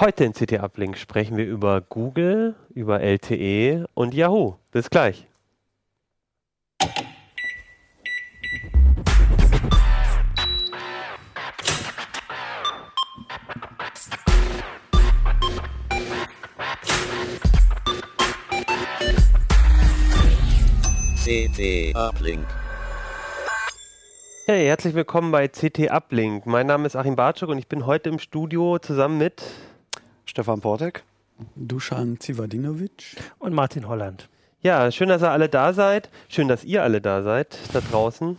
Heute in CT Uplink sprechen wir über Google, über LTE und Yahoo. Bis gleich. CT Uplink. Hey, herzlich willkommen bei CT Uplink. Mein Name ist Achim Bartschuk und ich bin heute im Studio zusammen mit Stefan Portek, Dusan Zivadinovic und Martin Holland. Ja, schön, dass ihr alle da seid. Schön, dass ihr alle da seid, da draußen.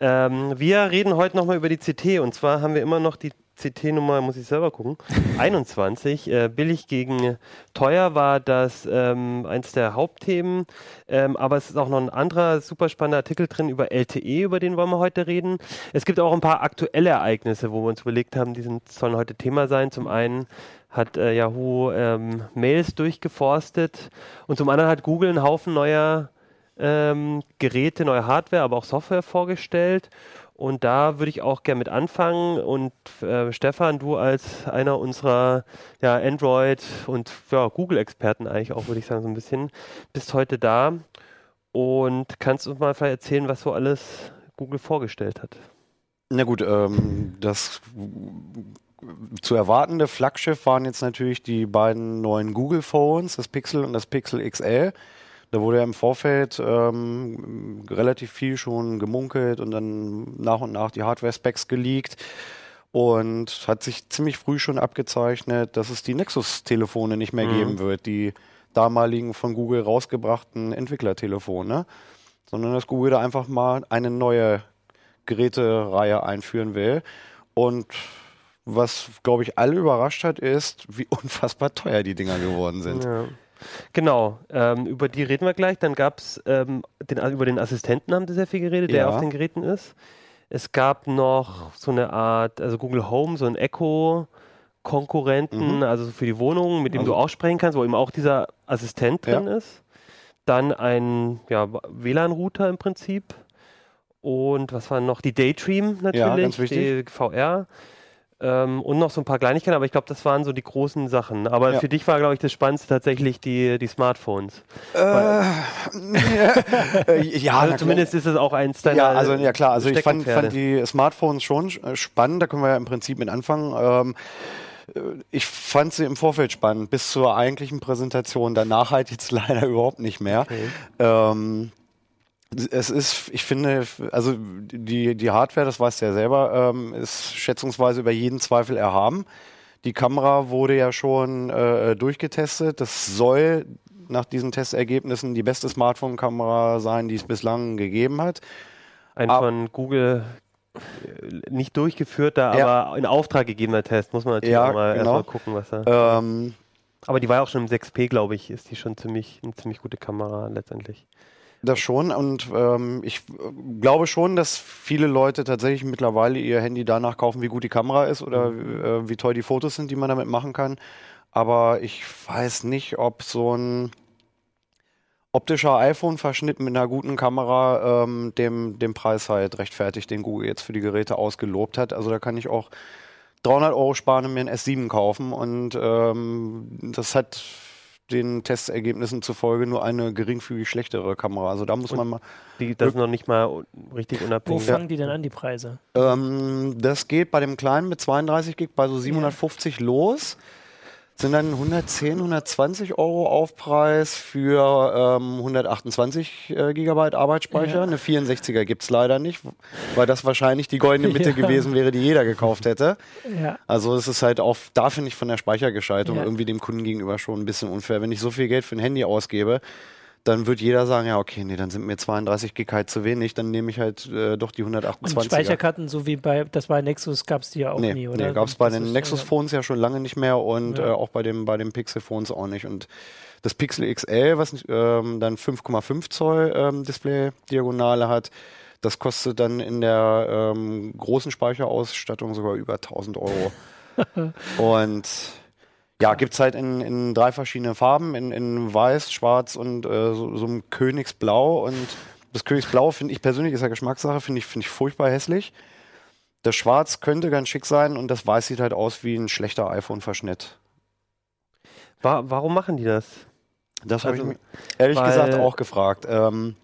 Ähm, wir reden heute nochmal über die CT und zwar haben wir immer noch die CT-Nummer, muss ich selber gucken, 21. Äh, billig gegen teuer war das ähm, eins der Hauptthemen, ähm, aber es ist auch noch ein anderer super spannender Artikel drin über LTE, über den wollen wir heute reden. Es gibt auch ein paar aktuelle Ereignisse, wo wir uns überlegt haben, die sind, sollen heute Thema sein. Zum einen hat äh, Yahoo ähm, Mails durchgeforstet und zum anderen hat Google einen Haufen neuer ähm, Geräte, neue Hardware, aber auch Software vorgestellt. Und da würde ich auch gerne mit anfangen. Und äh, Stefan, du als einer unserer ja, Android- und ja, Google-Experten eigentlich auch, würde ich sagen, so ein bisschen, bist heute da und kannst uns mal vielleicht erzählen, was so alles Google vorgestellt hat. Na gut, ähm, das zu erwartende Flaggschiff waren jetzt natürlich die beiden neuen Google Phones, das Pixel und das Pixel XL. Da wurde ja im Vorfeld ähm, relativ viel schon gemunkelt und dann nach und nach die Hardware-Specs geleakt. Und hat sich ziemlich früh schon abgezeichnet, dass es die Nexus-Telefone nicht mehr mhm. geben wird, die damaligen von Google rausgebrachten Entwicklertelefone, sondern dass Google da einfach mal eine neue Gerätereihe einführen will. Und was, glaube ich, alle überrascht hat, ist, wie unfassbar teuer die Dinger geworden sind. Ja. Genau, ähm, über die reden wir gleich. Dann gab es ähm, den, über den Assistenten haben sie sehr viel geredet, der auf den Geräten ist. Es gab noch so eine Art, also Google Home, so ein Echo. Konkurrenten, mhm. also für die Wohnung, mit dem also. du auch sprechen kannst, wo eben auch dieser Assistent drin ja. ist. Dann ein ja, WLAN-Router im Prinzip. Und was war noch? Die Daydream natürlich, ja, die VR. Ähm, und noch so ein paar Kleinigkeiten, aber ich glaube, das waren so die großen Sachen. Aber ja. für dich war, glaube ich, das Spannendste tatsächlich die, die Smartphones. Äh, ja, also zumindest ist es auch eins deiner. Ja, also ja klar, also ich fand, fand, die Smartphones schon äh, spannend, da können wir ja im Prinzip mit anfangen. Ähm, äh, ich fand sie im Vorfeld spannend, bis zur eigentlichen Präsentation. Danach halt jetzt leider überhaupt nicht mehr. Okay. Ähm, es ist, ich finde, also die, die Hardware, das weißt du ja selber, ähm, ist schätzungsweise über jeden Zweifel erhaben. Die Kamera wurde ja schon äh, durchgetestet. Das soll nach diesen Testergebnissen die beste Smartphone-Kamera sein, die es bislang gegeben hat. Ein Ab von Google äh, nicht durchgeführter, ja. aber in Auftrag gegebener Test. Muss man natürlich ja, auch mal genau. erstmal gucken, was da. Ähm, aber die war ja auch schon im 6P, glaube ich, ist die schon ziemlich, eine ziemlich gute Kamera letztendlich. Das schon und ähm, ich glaube schon, dass viele Leute tatsächlich mittlerweile ihr Handy danach kaufen, wie gut die Kamera ist oder mhm. äh, wie toll die Fotos sind, die man damit machen kann. Aber ich weiß nicht, ob so ein optischer iPhone-Verschnitt mit einer guten Kamera ähm, dem, dem Preis halt rechtfertigt, den Google jetzt für die Geräte ausgelobt hat. Also da kann ich auch 300 Euro sparen und mir ein S7 kaufen und ähm, das hat den Testergebnissen zufolge nur eine geringfügig schlechtere Kamera. Also da muss Und man mal. Die, das ist noch nicht mal richtig unabhängig. Wo fangen die denn an, die Preise? Ähm, das geht bei dem kleinen mit 32 Gig bei so 750 ja. los sind dann 110, 120 Euro Aufpreis für ähm, 128 äh, Gigabyte Arbeitsspeicher. Ja. Eine 64er gibt es leider nicht, weil das wahrscheinlich die goldene Mitte ja. gewesen wäre, die jeder gekauft hätte. Ja. Also es ist halt auch, da finde ich von der Speichergestaltung irgendwie dem Kunden gegenüber schon ein bisschen unfair. Wenn ich so viel Geld für ein Handy ausgebe, dann wird jeder sagen, ja, okay, nee, dann sind mir 32 Gig halt zu wenig, dann nehme ich halt äh, doch die 128. Und Speicherkarten, so wie bei, das bei Nexus gab es die ja auch nee, nie, oder? Nee, gab es bei den Nexus-Phones ja schon lange nicht mehr und ja. äh, auch bei, dem, bei den Pixel-Phones auch nicht. Und das Pixel XL, was ähm, dann 5,5 Zoll ähm, Display-Diagonale hat, das kostet dann in der ähm, großen Speicherausstattung sogar über 1000 Euro. und ja, gibt es halt in, in drei verschiedene Farben, in, in weiß, schwarz und äh, so, so einem Königsblau. Und das Königsblau finde ich persönlich, ist ja Geschmackssache, finde ich, find ich furchtbar hässlich. Das Schwarz könnte ganz schick sein und das Weiß sieht halt aus wie ein schlechter iPhone-Verschnitt. Wa warum machen die das? Das habe Also, ich mich ehrlich gesagt auch gefragt. Ähm,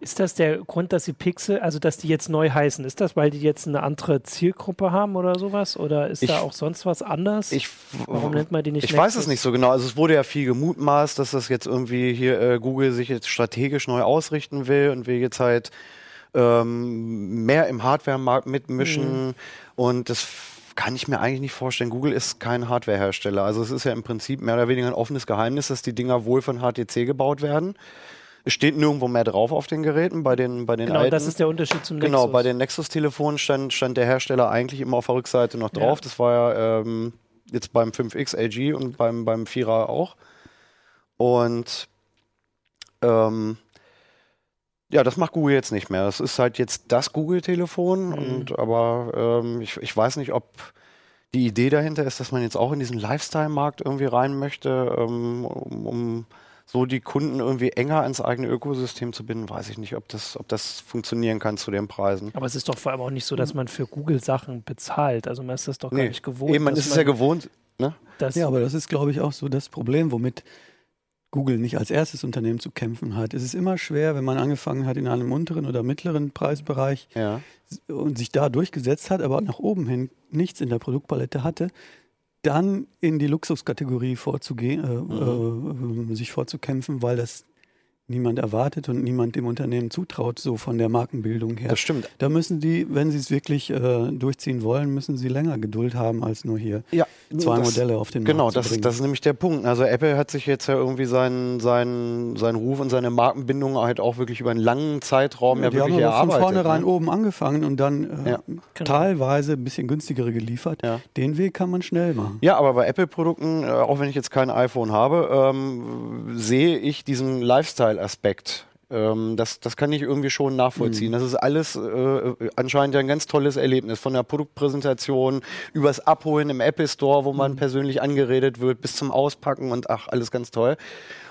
Ist das der Grund, dass die Pixel, also dass die jetzt neu heißen? Ist das, weil die jetzt eine andere Zielgruppe haben oder sowas? Oder ist Ich- da auch sonst was anders? ich Warum nennt man die nicht Ich weiß Nexus? es nicht so genau. Also es wurde ja viel gemutmaßt, dass das jetzt irgendwie hier äh, Google sich jetzt strategisch neu ausrichten will und will jetzt halt ähm, mehr im Hardware-Markt mitmischen. Mhm. Und das kann ich mir eigentlich nicht vorstellen. Google ist kein Hardware-Hersteller. Also es ist ja im Prinzip mehr oder weniger ein offenes Geheimnis, dass die Dinger wohl von HTC gebaut werden. Es steht nirgendwo mehr drauf auf den Geräten, bei den, bei den Genau, alten. das ist der Unterschied zum Genau, Nexus. bei den Nexus-Telefonen stand, stand der Hersteller eigentlich immer auf der Rückseite noch drauf. Ja. Das war ja ähm, jetzt beim 5X LG und beim, beim 4er auch. Und ähm, ja, das macht Google jetzt nicht mehr. Das ist halt jetzt das Google-Telefon. Mhm. Und aber ähm, ich, ich weiß nicht, ob die Idee dahinter ist, dass man jetzt auch in diesen Lifestyle-Markt irgendwie rein möchte, ähm, um, um so die Kunden irgendwie enger ans eigene Ökosystem zu binden, weiß ich nicht, ob das, ob das funktionieren kann zu den Preisen. Aber es ist doch vor allem auch nicht so, dass man für Google Sachen bezahlt. Also man ist das doch gar nicht gewohnt. Eben, man ist es ja gewohnt. Ne? Ja, aber das ist, glaube ich, auch so das Problem, womit Google nicht als erstes Unternehmen zu kämpfen hat. Es ist immer schwer, wenn man angefangen hat in einem unteren oder mittleren Preisbereich Ja. und sich da durchgesetzt hat, aber nach oben hin nichts in der Produktpalette hatte, dann in die Luxuskategorie vorzugehen, äh, äh, sich vorzukämpfen, weil das niemand erwartet und niemand dem Unternehmen zutraut, so von der Markenbildung her. Das stimmt. Da müssen die, wenn sie es wirklich äh, durchziehen wollen, müssen sie länger Geduld haben, als nur hier Ja, zwei das- Modelle auf den Genau, Markt zu das, das ist nämlich der Punkt. Also Apple hat sich jetzt ja irgendwie seinen, seinen, seinen Ruf und seine Markenbindung halt auch wirklich über einen langen Zeitraum ja, die haben wirklich aber von erarbeitet. vornherein ne? oben angefangen und dann äh, Ja. Genau. teilweise ein bisschen günstigere geliefert. Ja. Den Weg kann man schnell machen. Ja, aber bei Apple-Produkten, äh, auch wenn ich jetzt kein iPhone habe, ähm, sehe ich diesen Lifestyle-Aspekt. Ähm, das, das kann ich irgendwie schon nachvollziehen. Das ist alles äh, anscheinend ja ein ganz tolles Erlebnis. Von der Produktpräsentation übers Abholen im Apple Store, wo man persönlich angeredet wird, bis zum Auspacken und ach, alles ganz toll.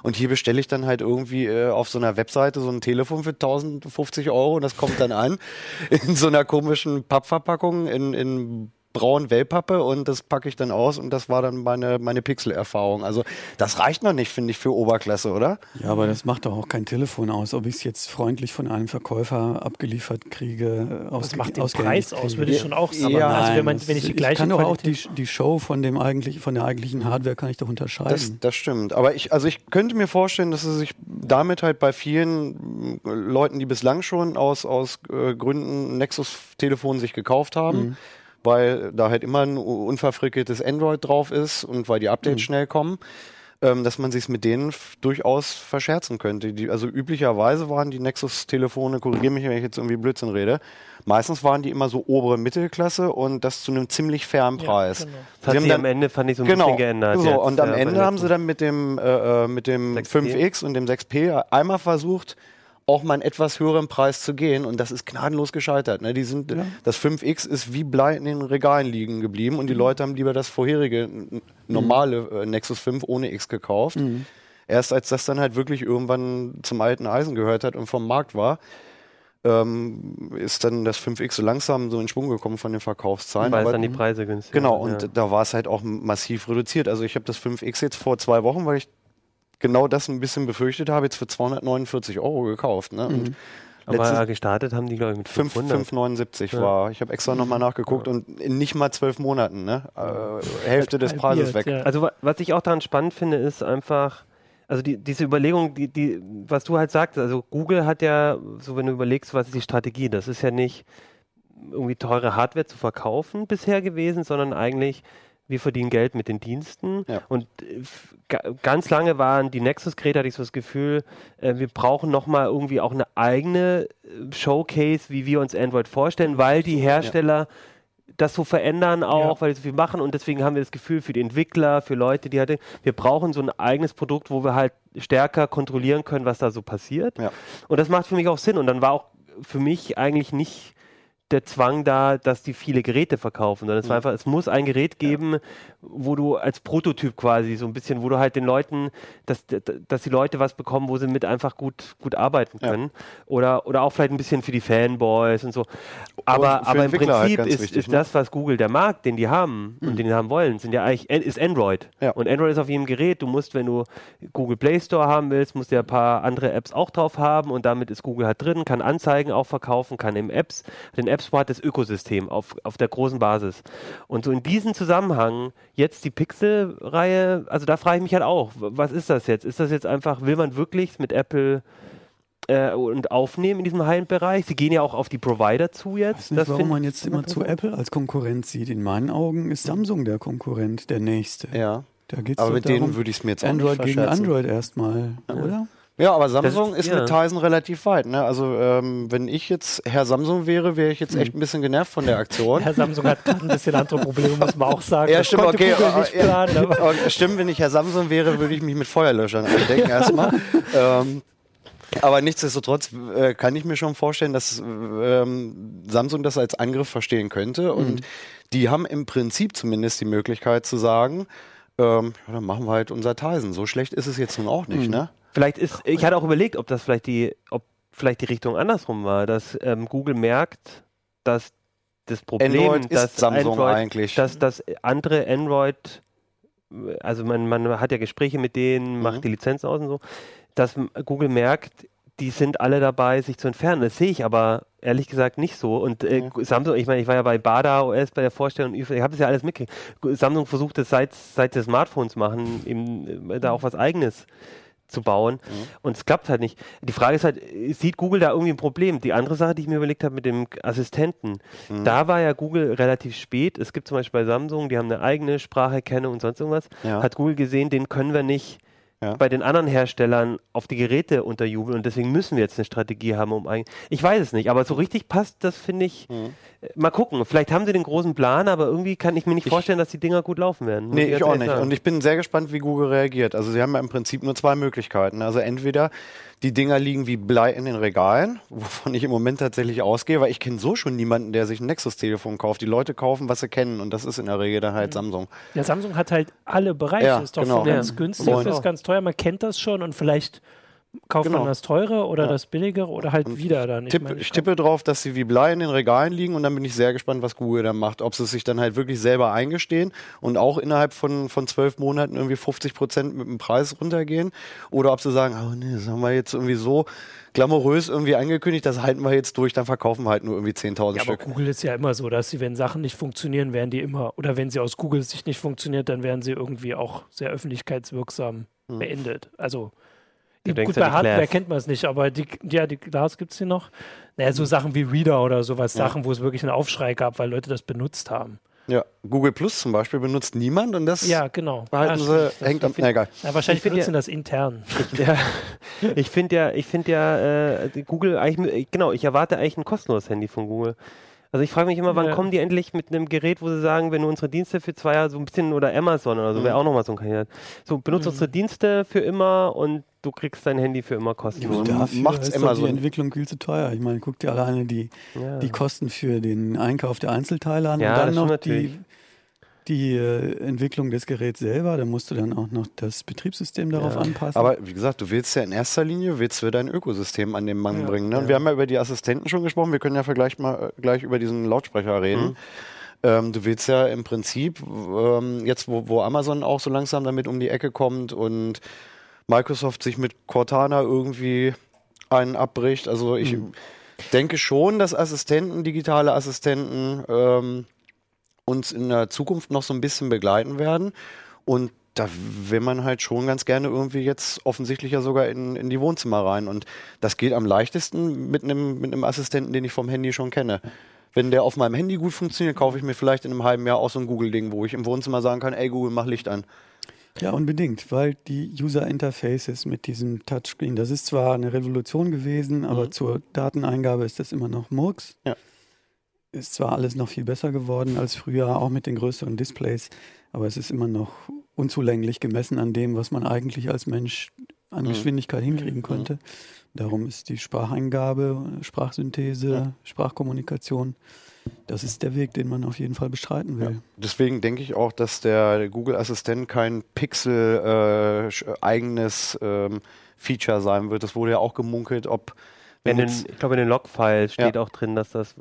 Und hier bestelle ich dann halt irgendwie äh, auf so einer Webseite so ein Telefon für 1050 Euro und das kommt dann an in so einer komischen Pappverpackung in, in braun Wellpappe und das packe ich dann aus und das war dann meine, meine Pixel-Erfahrung. Also das reicht noch nicht, finde ich, für Oberklasse, oder? Ja, aber das macht doch auch kein Telefon aus, ob ich es jetzt freundlich von einem Verkäufer abgeliefert kriege. das macht den Preis aus, kriege. würde ich schon auch sagen. Ja, also wenn, man, das- wenn ich die ich gleiche kann doch auch die, die Show von dem eigentlich, von der eigentlichen Hardware kann ich doch unterscheiden. Das, das stimmt. Aber ich, also ich könnte mir vorstellen, dass es sich damit halt bei vielen äh, Leuten, die bislang schon aus, aus äh, Gründen Nexus-Telefon sich gekauft haben, weil da halt immer ein unverfrickeltes Android drauf ist und weil die Updates schnell kommen, ähm, dass man sich mit denen durchaus verscherzen könnte. Die, also üblicherweise waren die Nexus-Telefone, korrigiere mich, wenn ich jetzt irgendwie Blödsinn rede, meistens waren die immer so obere Mittelklasse und das zu einem ziemlich fairen Preis. Ja, genau. Das hat sich am Ende, fand ich, so ein genau. bisschen geändert. So, jetzt, und am äh, bei Ende haben sie dann mit dem, äh, äh, mit dem 6P. 5X und dem 6P einmal versucht, auch mal einen etwas höheren Preis zu gehen und das ist gnadenlos gescheitert. Ne? Die sind, Das 5X ist wie Blei in den Regalen liegen geblieben und die Leute haben lieber das vorherige normale äh, Nexus 5 ohne X gekauft. Erst als das dann halt wirklich irgendwann zum alten Eisen gehört hat und vom Markt war, ähm, ist dann das 5X so langsam so in Schwung gekommen von den Verkaufszahlen. weil es dann die Preise günstig Genau, und ja. da war es halt auch massiv reduziert. Also ich habe das 5X jetzt vor zwei Wochen, weil ich genau das ein bisschen befürchtet habe, jetzt für 249 Euro gekauft. Ne? Und Aber letztes- gestartet haben die, glaube ich, mit 5, 500. 579 Ja. war. Ich habe extra nochmal nachgeguckt und in nicht mal zwölf Monaten, ne? Äh, Hälfte des Preises weg. Ja. Also wa- was ich auch daran spannend finde, ist einfach, also die, diese Überlegung, die, die, was du halt sagst, also Google hat ja, so wenn du überlegst, was ist die Strategie, das ist ja nicht irgendwie teure Hardware zu verkaufen bisher gewesen, sondern eigentlich wir verdienen Geld mit den Diensten. Ja. Und äh, ganz lange waren die Nexus-Geräte, hatte ich so das Gefühl, äh, wir brauchen nochmal irgendwie auch eine eigene äh, Showcase, wie wir uns Android vorstellen, weil die Hersteller das so verändern auch, Ja. weil sie so viel machen und deswegen haben wir das Gefühl für die Entwickler, für Leute, die halt, wir brauchen so ein eigenes Produkt, wo wir halt stärker kontrollieren können, was da so passiert. Ja. Und das macht für mich auch Sinn und dann war auch für mich eigentlich nicht der Zwang da, dass die viele Geräte verkaufen, sondern es war einfach, es muss ein Gerät geben, wo du als Prototyp quasi so ein bisschen, wo du halt den Leuten, dass, dass die Leute was bekommen, wo sie mit einfach gut, gut arbeiten Ja. können. Oder, oder auch vielleicht ein bisschen für die Fanboys und so. Aber, aber im halt Prinzip ganz ist, wichtig, ist ne? das, was Google, der Markt, den die haben und den die haben wollen, sind ja eigentlich, ist Android. Ja. Und Android ist auf jedem Gerät. Du musst, wenn du Google Play Store haben willst, musst du ja ein paar andere Apps auch drauf haben und damit ist Google halt drin, kann Anzeigen auch verkaufen, kann im Apps, den App Hat das Ökosystem auf, auf der großen Basis. Und so in diesem Zusammenhang jetzt die Pixel-Reihe, also da frage ich mich halt auch, was ist das jetzt? Ist das jetzt einfach, will man wirklich mit Apple äh, und aufnehmen in diesem High-End-Bereich? Sie gehen ja auch auf die Provider zu Ich jetzt. weiß nicht, warum find- man jetzt immer zu Apple als Konkurrent sieht. In meinen Augen ist Samsung der Konkurrent, der nächste. Ja. Da geht's Aber mit darum, denen würde ich es mir jetzt auch Android nicht gegen. Android erstmal, oder? Ja, aber Samsung Das- ist, ja. mit Tizen relativ weit. Ne? Also ähm, wenn ich jetzt Herr Samsung wäre, wäre ich jetzt echt ein bisschen genervt von der Aktion. Herr Samsung hat gerade ein bisschen andere Probleme, muss man auch sagen. Ja, Das stimmt, okay. Ja, planen, und stimmt, wenn ich Herr Samsung wäre, würde ich mich mit Feuerlöschern eindecken erstmal. ähm, aber nichtsdestotrotz äh, kann ich mir schon vorstellen, dass ähm, Samsung das als Angriff verstehen könnte. Und die haben im Prinzip zumindest die Möglichkeit zu sagen, ähm, ja, dann machen wir halt unser Tizen. So schlecht ist es jetzt nun auch nicht, ne? Vielleicht ist, ich hatte auch überlegt, ob das vielleicht die, ob vielleicht die Richtung andersrum war, dass ähm, Google merkt, dass das Problem, Android dass Samsung Android, eigentlich. dass das andere Android, also man, man hat ja Gespräche mit denen, Mhm. macht die Lizenzen aus und so, dass Google merkt, die sind alle dabei, sich zu entfernen. Das sehe ich aber ehrlich gesagt nicht so. Und äh, Ja. Samsung, ich meine, ich war ja bei Bada OS bei der Vorstellung, ich habe das ja alles mitgekriegt. Samsung versucht es seit, seit sie Smartphones machen, eben äh, da auch was eigenes zu bauen. Mhm. Und es klappt halt nicht. Die Frage ist halt, sieht Google da irgendwie ein Problem? Die andere Sache, die ich mir überlegt habe mit dem Assistenten, Mhm. da war ja Google relativ spät. Es gibt zum Beispiel bei Samsung, die haben eine eigene Spracherkennung und sonst irgendwas. Ja. Hat Google gesehen, den können wir nicht Ja. bei den anderen Herstellern auf die Geräte unterjubeln und deswegen müssen wir jetzt eine Strategie haben, um eigentlich. Ich weiß es nicht, aber so richtig passt, das finde ich. Mhm. äh, Mal gucken. Vielleicht haben sie den großen Plan, aber irgendwie kann ich mir nicht Ich- vorstellen, dass die Dinger gut laufen werden. Nee, ganz ich auch nicht. sagen. Und ich bin sehr gespannt, wie Google reagiert. Also sie haben ja im Prinzip nur zwei Möglichkeiten. Also entweder die Dinger liegen wie Blei in den Regalen, wovon ich im Moment tatsächlich ausgehe, weil ich kenne so schon niemanden, der sich ein Nexus-Telefon kauft. Die Leute kaufen, was sie kennen und das ist in der Regel dann halt Samsung. ja, Samsung hat halt alle Bereiche. Ja, ist doch genau. von ganz Ja. günstig bis ganz teuer. Man kennt das schon und vielleicht kauft Genau. man das teure oder Ja. das billigere oder halt Und wieder dann. Ich Tipp, meine, ich tippe drauf, dass sie wie Blei in den Regalen liegen und dann bin ich sehr gespannt, was Google dann macht. Ob sie es sich dann halt wirklich selber eingestehen und auch innerhalb von, von zwölf Monaten irgendwie 50 Prozent mit dem Preis runtergehen oder ob sie sagen, oh nee, das haben wir jetzt irgendwie so glamourös irgendwie angekündigt, das halten wir jetzt durch, dann verkaufen wir halt nur irgendwie 10.000 Ja, aber Stück. Google ist ja immer so, dass sie, wenn Sachen nicht funktionieren, werden die immer, oder wenn sie aus Googles Sicht nicht funktioniert, dann werden sie irgendwie auch sehr öffentlichkeitswirksam Hm. beendet. Also Du gut, bei die Hardware kennt man es nicht, aber die, ja, die Glas gibt es hier noch. Naja, so Sachen wie Reader oder sowas, Ja. Sachen, wo es wirklich einen Aufschrei gab, weil Leute das benutzt haben. Ja, Google Plus zum Beispiel benutzt niemand und das Ja, genau. behalten ja, sie, stimmt. hängt am, find- na egal. ja, wahrscheinlich Ich find benutzen ja- das intern. Ja, ich finde ja, ich finde ja, äh, die Google eigentlich, genau, ich erwarte eigentlich ein kostenloses Handy von Google. Also ich frage mich immer, wann Ja. kommen die endlich mit einem Gerät, wo sie sagen, wenn du unsere Dienste für zwei Jahre so ein bisschen oder Amazon oder so, wäre auch nochmal so ein Kandidat. So, benutzt Mhm. unsere Dienste für immer und du kriegst dein Handy für immer kostenlos. Ja, dafür macht's ist so die Entwicklung viel zu teuer. Ich meine, guck dir alleine die, Ja. die Kosten für den Einkauf der Einzelteile an Ja, und dann das noch die, natürlich. Die äh, Entwicklung des Geräts selber. Da musst du dann auch noch das Betriebssystem darauf Ja. anpassen. Aber wie gesagt, du willst ja in erster Linie willst du dein Ökosystem an den Mann Ja. bringen. Ne? Und Ja. wir haben ja über die Assistenten schon gesprochen. Wir können ja vielleicht mal äh, gleich über diesen Lautsprecher reden. Mhm. Ähm, du willst ja im Prinzip ähm, jetzt, wo, wo Amazon auch so langsam damit um die Ecke kommt und Microsoft sich mit Cortana irgendwie einen abbricht. Also ich Mhm. denke schon, dass Assistenten, digitale Assistenten ähm, uns in der Zukunft noch so ein bisschen begleiten werden. Und da will man halt schon ganz gerne irgendwie jetzt offensichtlich ja sogar in, in die Wohnzimmer rein. Und das geht am leichtesten mit einem mit einem Assistenten, den ich vom Handy schon kenne. Wenn der auf meinem Handy gut funktioniert, kaufe ich mir vielleicht in einem halben Jahr auch so ein Google-Ding, wo ich im Wohnzimmer sagen kann, ey Google, mach Licht an. Ja, unbedingt, weil die User Interfaces mit diesem Touchscreen, das ist zwar eine Revolution gewesen, aber Mhm. zur Dateneingabe ist das immer noch Murks. Ja. Ist zwar alles noch viel besser geworden als früher, auch mit den größeren Displays, aber es ist immer noch unzulänglich gemessen an dem, was man eigentlich als Mensch an Mhm. Geschwindigkeit hinkriegen konnte. Darum ist die Spracheingabe, Sprachsynthese, Ja. Sprachkommunikation, das ist der Weg, den man auf jeden Fall bestreiten will. Deswegen denke ich auch, dass der Google Assistent kein Pixel-eigenes ähm, Feature sein wird. Das wurde ja auch gemunkelt, ob In wenn den, ich glaube, in den Logfiles steht Ja. auch drin, dass das,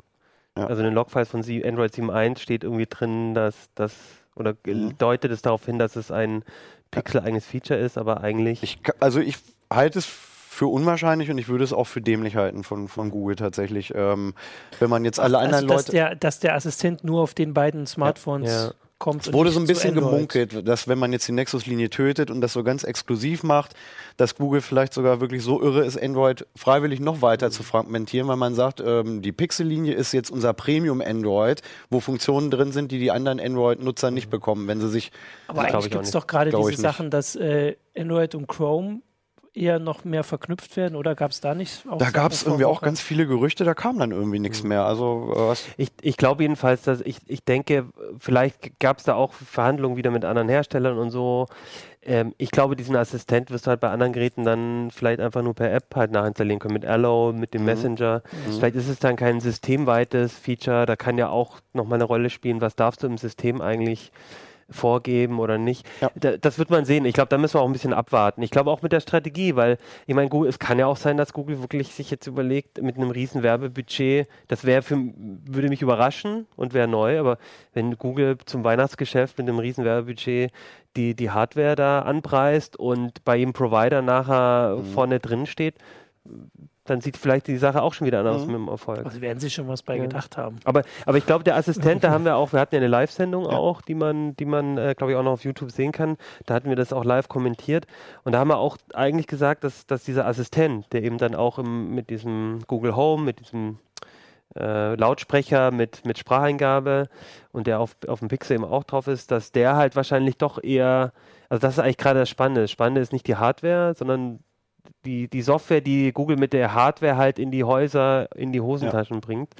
Ja. also in den Logfiles von Android 7.1 steht irgendwie drin, dass das, oder Mhm. deutet es darauf hin, dass es ein Pixel-eigenes Feature ist, aber eigentlich. ich, also ich halte es für unwahrscheinlich und ich würde es auch für dämlich halten von, von Google tatsächlich. Ähm, wenn man jetzt alle also, anderen dass Leute. der, dass der Assistent nur auf den beiden Smartphones Ja. Kommt. Es wurde so ein bisschen gemunkelt, dass wenn man jetzt die Nexus-Linie tötet und das so ganz exklusiv macht, dass Google vielleicht sogar wirklich so irre ist, Android freiwillig noch weiter zu fragmentieren, weil man sagt, ähm, die Pixel-Linie ist jetzt unser Premium-Android, wo Funktionen drin sind, die die anderen Android-Nutzer nicht bekommen, wenn sie sich Aber eigentlich gibt es doch gerade diese. Sachen, dass äh, Android und Chrome eher noch mehr verknüpft werden oder gab es da nicht auch Da gab es irgendwie auch ganz viele Gerüchte, da kam dann irgendwie nichts mehr. Also äh, was, Ich, ich glaube jedenfalls, dass ich, ich denke, vielleicht gab es da auch Verhandlungen wieder mit anderen Herstellern und so. Ähm, ich glaube, diesen Assistent wirst du halt bei anderen Geräten dann vielleicht einfach nur per App halt nachinstallieren können, mit Allo, mit dem Mhm. Messenger. Vielleicht ist es dann kein systemweites Feature, da kann ja auch nochmal eine Rolle spielen, was darfst du im System eigentlich vorgeben oder nicht. Ja. Da, das wird man sehen. Ich glaube, da müssen wir auch ein bisschen abwarten. Ich glaube auch mit der Strategie, weil ich meine, es kann ja auch sein, dass Google wirklich sich jetzt überlegt, mit einem riesen Werbebudget, das wäre für würde mich überraschen und wäre neu, aber wenn Google zum Weihnachtsgeschäft mit einem riesen Werbebudget die, die Hardware da anpreist und bei jedem Provider nachher Mhm. vorne drin steht, dann sieht vielleicht die Sache auch schon wieder anders aus Mhm. mit dem Erfolg. Also werden sie schon was bei Ja. gedacht haben. Aber, aber ich glaube, der Assistent, da haben wir auch, wir hatten ja eine Live-Sendung auch, die man, die man, äh, glaube ich, auch noch auf YouTube sehen kann. Da hatten wir das auch live kommentiert. Und da haben wir auch eigentlich gesagt, dass, dass dieser Assistent, der eben dann auch im, mit diesem Google Home, mit diesem äh, Lautsprecher mit, mit Spracheingabe und der auf, auf dem Pixel eben auch drauf ist, dass der halt wahrscheinlich doch eher, also das ist eigentlich gerade das Spannende. Das Spannende ist nicht die Hardware, sondern die, die Software, die Google mit der Hardware halt in die Häuser, in die Hosentaschen bringt.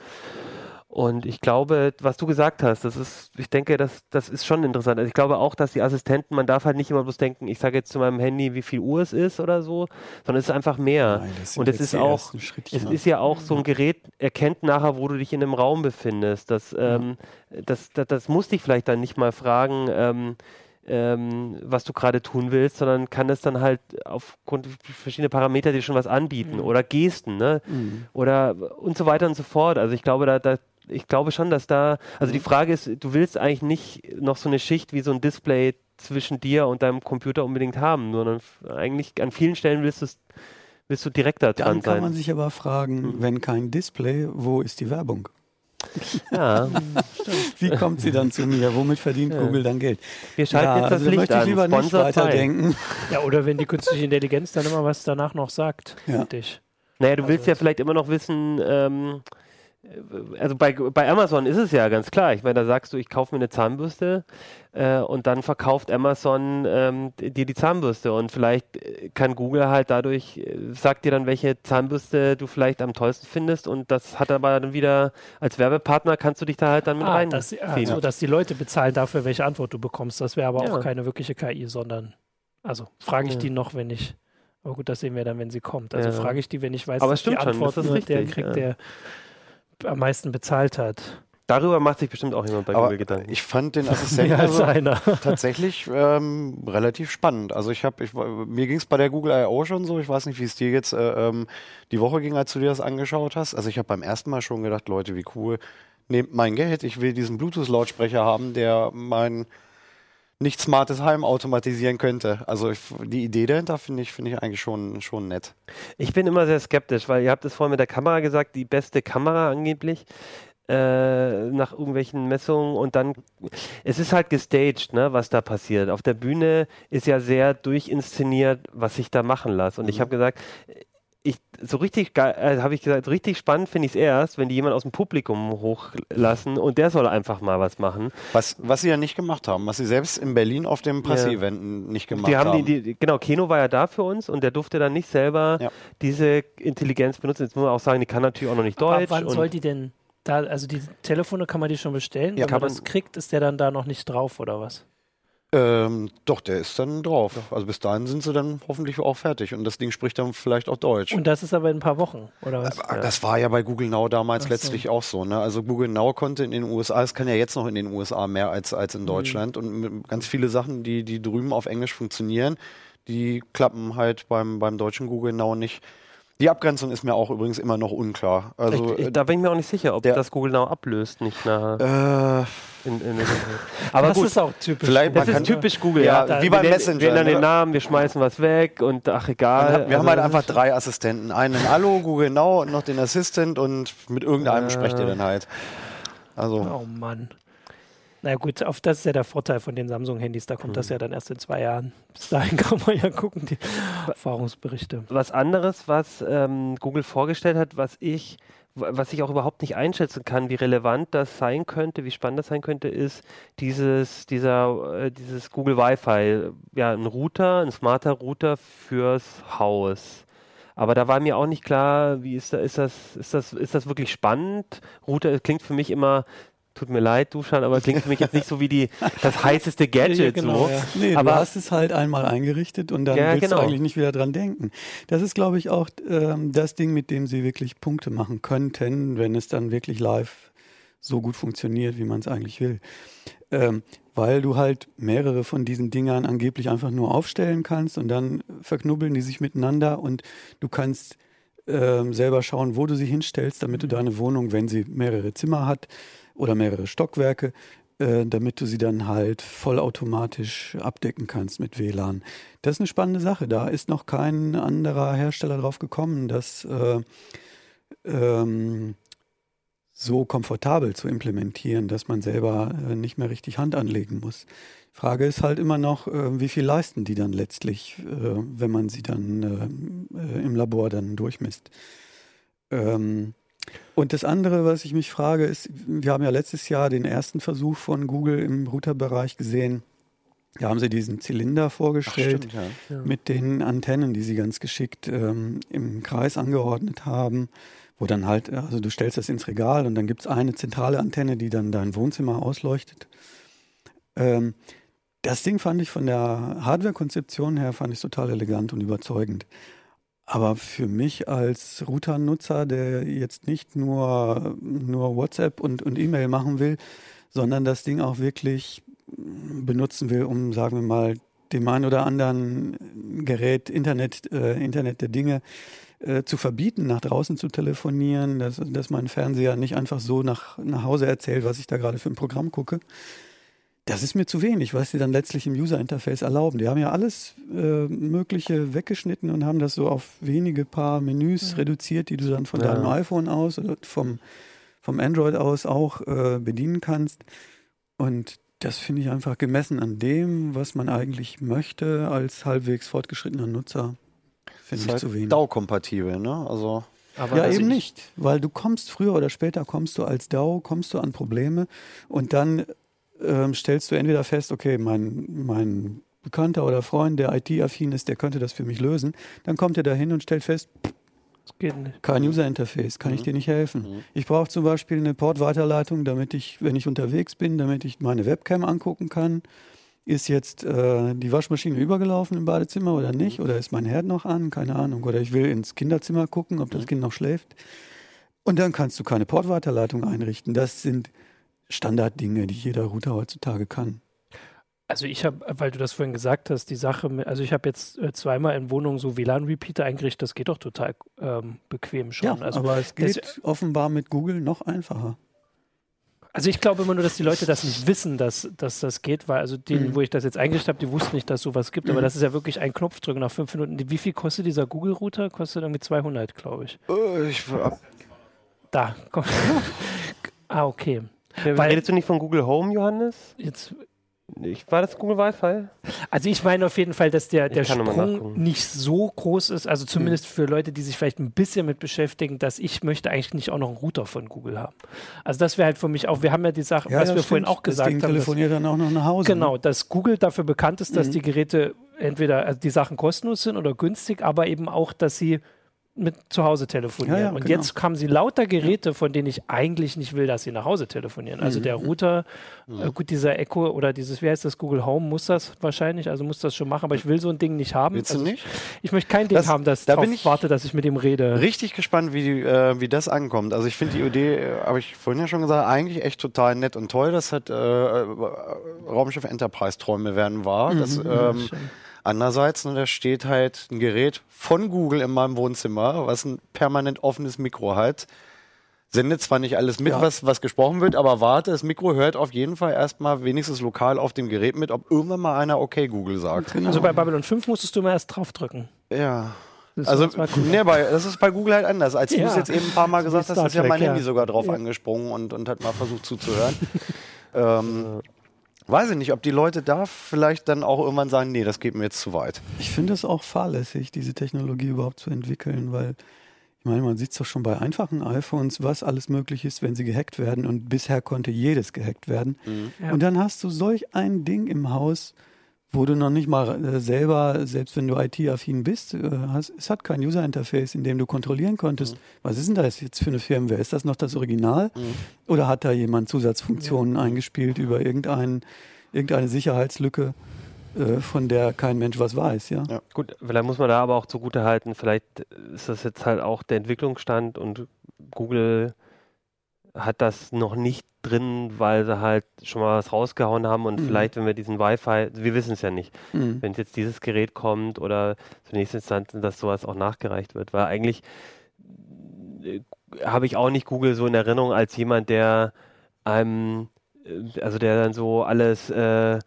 Und ich glaube, was du gesagt hast, das ist, ich denke, das, das ist schon interessant. Also ich glaube auch, dass die Assistenten, man darf halt nicht immer bloß denken, ich sage jetzt zu meinem Handy, wie viel Uhr es ist oder so, sondern es ist einfach mehr. Nein, Und es ist auch, es ist ja auch so ein Gerät, erkennt nachher, wo du dich in einem Raum befindest. Das, ähm, das, das, das muss dich vielleicht dann nicht mal fragen, ähm, ähm, was du gerade tun willst, sondern kann es dann halt aufgrund verschiedener Parameter dir schon was anbieten oder Gesten, ne? Mhm. Oder und so weiter und so fort. Also ich glaube, da, da ich glaube schon, dass da, also die Frage ist, du willst eigentlich nicht noch so eine Schicht wie so ein Display zwischen dir und deinem Computer unbedingt haben, sondern eigentlich an vielen Stellen willst du es willst du direkt da Dann dran kann sein. man sich aber fragen, Mhm. wenn kein Display, wo ist die Werbung? Ja. Wie kommt sie dann zu mir? Womit verdient Ja. Google dann Geld? Wir schalten ja, jetzt das also Licht möchte ich an. lieber nicht Sponsored by. weiterdenken. Ja, oder wenn die künstliche Intelligenz dann immer was danach noch sagt Ja. für dich. Naja, du willst Also- ja vielleicht immer noch wissen, ähm, äh, also bei, bei Amazon ist es ja ganz klar. Ich meine, da sagst du, ich kaufe mir eine Zahnbürste äh, und dann verkauft Amazon ähm, dir die Zahnbürste und vielleicht äh, kann Google halt dadurch, äh, sagt dir dann, welche Zahnbürste du vielleicht am tollsten findest und das hat aber dann wieder, als Werbepartner kannst du dich da halt dann mit Ah, rein. dass, ah, so, dass die Leute bezahlen dafür, welche Antwort du bekommst. Das wäre aber Ja. auch keine wirkliche KI, sondern, also frage ich Ja. die noch, wenn ich, aber gut, das sehen wir dann, wenn sie kommt. Also Ja. frage ich die, wenn ich weiß, Aber dass die schon, Antwort das ist der kriegt, der am meisten bezahlt hat. Darüber macht sich bestimmt auch jemand bei aber Google Gedanken. ich fand den Assistenten also einer. tatsächlich ähm, relativ spannend. Also ich habe, ich, mir ging es bei der Google I.O. schon so, ich weiß nicht, wie es dir jetzt äh, ähm, die Woche ging, als du dir das angeschaut hast. Also ich habe beim ersten Mal schon gedacht, Leute, wie cool, nehmt mein Geld, ich will diesen Bluetooth-Lautsprecher haben, der mein nicht smartes Heim automatisieren könnte. Also ich, die Idee dahinter finde ich, finde ich eigentlich schon, schon nett. Ich bin immer sehr skeptisch, weil ihr habt es vorhin mit der Kamera gesagt, die beste Kamera angeblich äh, nach irgendwelchen Messungen und dann, es ist halt gestaged, ne, was da passiert. Auf der Bühne ist ja sehr durchinszeniert, was ich da machen lasse. Und ich habe gesagt, ich, so richtig geil, äh, habe ich gesagt, so richtig spannend finde ich es erst, wenn die jemand aus dem Publikum hochlassen und der soll einfach mal was machen. Was, was sie ja nicht gemacht haben, was sie selbst in Berlin auf dem Presseevent nicht gemacht Die haben haben. die, die, genau, Keno war ja da für uns und der durfte dann nicht selber Ja. diese Intelligenz benutzen. Jetzt muss man auch sagen, die kann natürlich auch noch nicht Aber Deutsch. wann und soll die denn da, also die Telefone kann man die schon bestellen? Ja, Wenn kann man das man- kriegt, ist der dann da noch nicht drauf oder was? Ähm, doch, der ist dann drauf. Also bis dahin sind sie dann hoffentlich auch fertig und das Ding spricht dann vielleicht auch Deutsch. Und das ist aber in ein paar Wochen, oder was? Aber Das war ja bei Google Now damals so. letztlich auch so. Ne? Also Google Now konnte in den USA, es kann ja jetzt noch in den USA mehr als, als Mhm. in Deutschland und mit ganz viele Sachen, die, die drüben auf Englisch funktionieren, die klappen halt beim, beim deutschen Google Now nicht. Die Abgrenzung ist mir auch übrigens immer noch unklar. Also ich, ich, da bin ich mir auch nicht sicher, ob der- das Google Now ablöst, nicht nachher. äh, In, in, in, aber das gut, ist auch typisch. Vielleicht- das man ist kann- typisch Google. Ja, Ja, wie Wir beim Messenger, Wir ne? den Namen, wir schmeißen was weg und ach egal. wir haben Also halt das einfach drei Assistenten. Einen Allo, Google Now und noch den Assistant und mit irgendeinem Äh. sprecht ihr dann halt. Also, Oh Mann. Na gut, auf das ist ja der Vorteil von den Samsung-Handys. Da kommt Hm. das ja dann erst in zwei Jahren. Bis dahin kann man ja gucken, die Erfahrungsberichte. was anderes, was ähm, Google vorgestellt hat, was ich, was ich auch überhaupt nicht einschätzen kann, wie relevant das sein könnte, wie spannend das sein könnte, ist dieses, dieser, äh, dieses Google Wi-Fi, ja, ein Router, ein smarter Router fürs Haus. Aber da war mir auch nicht klar, wie ist, da, ist das, ist das, ist das wirklich spannend? Router klingt für mich immer, tut mir leid, Duschan, aber es klingt für mich jetzt nicht so wie die, das heißeste Gadget. genau, so. ja. Nee, Aber- du hast es halt einmal eingerichtet und dann Ja, willst genau. du eigentlich nicht wieder dran denken. Das ist, glaube ich, auch ähm, das Ding, mit dem sie wirklich Punkte machen könnten, wenn es dann wirklich live so gut funktioniert, wie man es eigentlich will. Ähm, weil du halt mehrere von diesen Dingern angeblich einfach nur aufstellen kannst und dann verknubbeln die sich miteinander und du kannst ähm, selber schauen, wo du sie hinstellst, damit du deine Wohnung, wenn sie mehrere Zimmer hat oder mehrere Stockwerke, äh, damit du sie dann halt vollautomatisch abdecken kannst mit WLAN. Das ist eine spannende Sache. Da ist noch kein anderer Hersteller drauf gekommen, das äh, ähm, so komfortabel zu implementieren, dass man selber äh, nicht mehr richtig Hand anlegen muss. Frage ist halt immer noch, äh, wie viel leisten die dann letztlich, äh, wenn man sie dann äh, im Labor dann durchmisst. Ähm, und das andere, was ich mich frage, ist, wir haben ja letztes Jahr den ersten Versuch von Google im Routerbereich gesehen. Da haben sie diesen Zylinder ach, vorgestellt stimmt, ja. mit den Antennen, die sie ganz geschickt ähm, im Kreis angeordnet haben, wo dann halt, also du stellst das ins Regal und dann gibt es eine zentrale Antenne, die dann dein Wohnzimmer ausleuchtet. Ähm, das Ding fand ich von der Hardware-Konzeption her fand ich total elegant und überzeugend. Aber für mich als Router-Nutzer, der jetzt nicht nur, nur WhatsApp und, und E-Mail machen will, sondern das Ding auch wirklich benutzen will, um, sagen wir mal, dem einen oder anderen Gerät, Internet, äh, Internet der Dinge äh, zu verbieten, nach draußen zu telefonieren, dass, dass mein Fernseher nicht einfach so nach, nach Hause erzählt, was ich da gerade für ein Programm gucke. Das ist mir zu wenig, was sie dann letztlich im User-Interface erlauben. Die haben ja alles äh, Mögliche weggeschnitten und haben das so auf wenige paar Menüs reduziert, die du dann von Ja. deinem iPhone aus oder vom, vom Android aus auch äh, bedienen kannst. Und das finde ich einfach gemessen an dem, was man eigentlich möchte als halbwegs fortgeschrittener Nutzer, finde ich halt zu wenig. DAO-kompatibel, ne? Also, Aber Ja, also eben ich- nicht, weil du kommst früher oder später kommst du als DAO, kommst du an Probleme und dann ähm, stellst du entweder fest, okay, mein, mein Bekannter oder Freund, der IT-affin ist, der könnte das für mich lösen. Dann kommt er dahin und stellt fest, Das geht nicht. kein User-Interface, kann ich dir nicht helfen. Mhm. Ich brauche zum Beispiel eine Portweiterleitung, damit ich, wenn ich unterwegs bin, damit ich meine Webcam angucken kann. Ist jetzt äh, die Waschmaschine übergelaufen im Badezimmer oder nicht? Oder ist mein Herd noch an? Keine Ahnung. Oder ich will ins Kinderzimmer gucken, ob das Kind noch schläft. Und dann kannst du keine Portweiterleitung einrichten. Das sind Standarddinge, die jeder Router heutzutage kann. Also ich habe, weil du das vorhin gesagt hast, die Sache, mit, also ich habe jetzt äh, zweimal in Wohnungen so WLAN-Repeater eingerichtet, das geht doch total ähm, bequem schon. also, aber es geht das- offenbar mit Google noch einfacher. also ich glaube immer nur, dass die Leute das nicht wissen, dass, dass das geht, weil also denen, Mhm. wo ich das jetzt eingerichtet habe, die wussten nicht, dass sowas gibt, aber das ist ja wirklich ein Knopfdrücken nach fünf Minuten. Wie viel kostet dieser Google-Router? Kostet irgendwie 200, glaube ich. äh, ich, Da, komm. ah, okay. Ja, Weil- redest du nicht von Google Home, Johannes? Jetzt Ich, war das Google Wi-Fi? Also ich meine auf jeden Fall, dass der, der Sprung nicht so groß ist, also zumindest Hm. für Leute, die sich vielleicht ein bisschen mit beschäftigen, dass ich möchte eigentlich nicht auch noch einen Router von Google haben. Also das wäre halt für mich auch, wir haben ja die Sache, was das wir vorhin stimmt. auch gesagt das Ding haben, dass, telefoniert dann auch noch nach Hause. genau, dass Google dafür bekannt ist, dass Mhm. die Geräte entweder, also die Sachen kostenlos sind oder günstig, aber eben auch, dass sie mit zu Hause telefonieren. Ja, ja, und genau. jetzt haben sie lauter Geräte, von denen ich eigentlich nicht will, dass sie nach Hause telefonieren. Also Mhm. der Router, äh, gut, dieser Echo oder dieses, wie heißt das, Google Home muss das wahrscheinlich, also muss das schon machen, aber ich will so ein Ding nicht haben. Willst also du nicht? Ich möchte kein Ding Das- haben, das da bin ich- warte, dass ich mit ihm rede. Richtig gespannt, wie, äh, wie das ankommt. Also ich finde die Idee, äh, habe ich vorhin ja schon gesagt, eigentlich echt total nett und toll. Das hat äh, äh, Raumschiff Enterprise Träume werden wahr. das, ähm, Schön. Andererseits, ne, da steht halt ein Gerät von Google in meinem Wohnzimmer, was ein permanent offenes Mikro hat. Sendet zwar nicht alles mit, Ja. was, was gesprochen wird, aber warte, das Mikro hört auf jeden Fall erstmal wenigstens lokal auf dem Gerät mit, ob irgendwann mal einer okay Google sagt. Genau. Also bei Babylon 5 musstest du mal erst draufdrücken. Ja. Das Also, nee, bei, das ist bei Google halt anders. Als du Ja. es jetzt eben ein paar Mal gesagt hast, ist ja mein ja. Handy sogar drauf Ja. angesprungen und, und hat mal versucht zuzuhören. ähm, weiß ich nicht, ob die Leute da vielleicht dann auch irgendwann sagen, nee, das geht mir jetzt zu weit. Ich finde es auch fahrlässig, diese Technologie überhaupt zu entwickeln, weil ich meine, man sieht es doch schon bei einfachen iPhones, was alles möglich ist, wenn sie gehackt werden. Und bisher konnte jedes gehackt werden. Ja. Und dann hast du solch ein Ding im Haus, wo du noch nicht mal äh, selber, selbst wenn du IT-affin bist, äh, hast, es hat kein User-Interface, in dem du kontrollieren konntest, was ist denn das jetzt für eine Firmware? Ist das noch das Original? Oder hat da jemand Zusatzfunktionen eingespielt über irgendein, irgendeine Sicherheitslücke, äh, von der kein Mensch was weiß? Ja? Gut, vielleicht muss man da aber auch zugute halten, vielleicht ist das jetzt halt auch der Entwicklungsstand und Google hat das noch nicht drin, weil sie halt schon mal was rausgehauen haben und Mhm. vielleicht, wenn wir diesen Wi-Fi, wir wissen es ja nicht, Mhm. wenn jetzt dieses Gerät kommt oder zur nächsten Instanz, dass sowas auch nachgereicht wird, weil eigentlich äh, habe ich auch nicht Google so in Erinnerung als jemand, der einem, äh, also der dann so alles äh,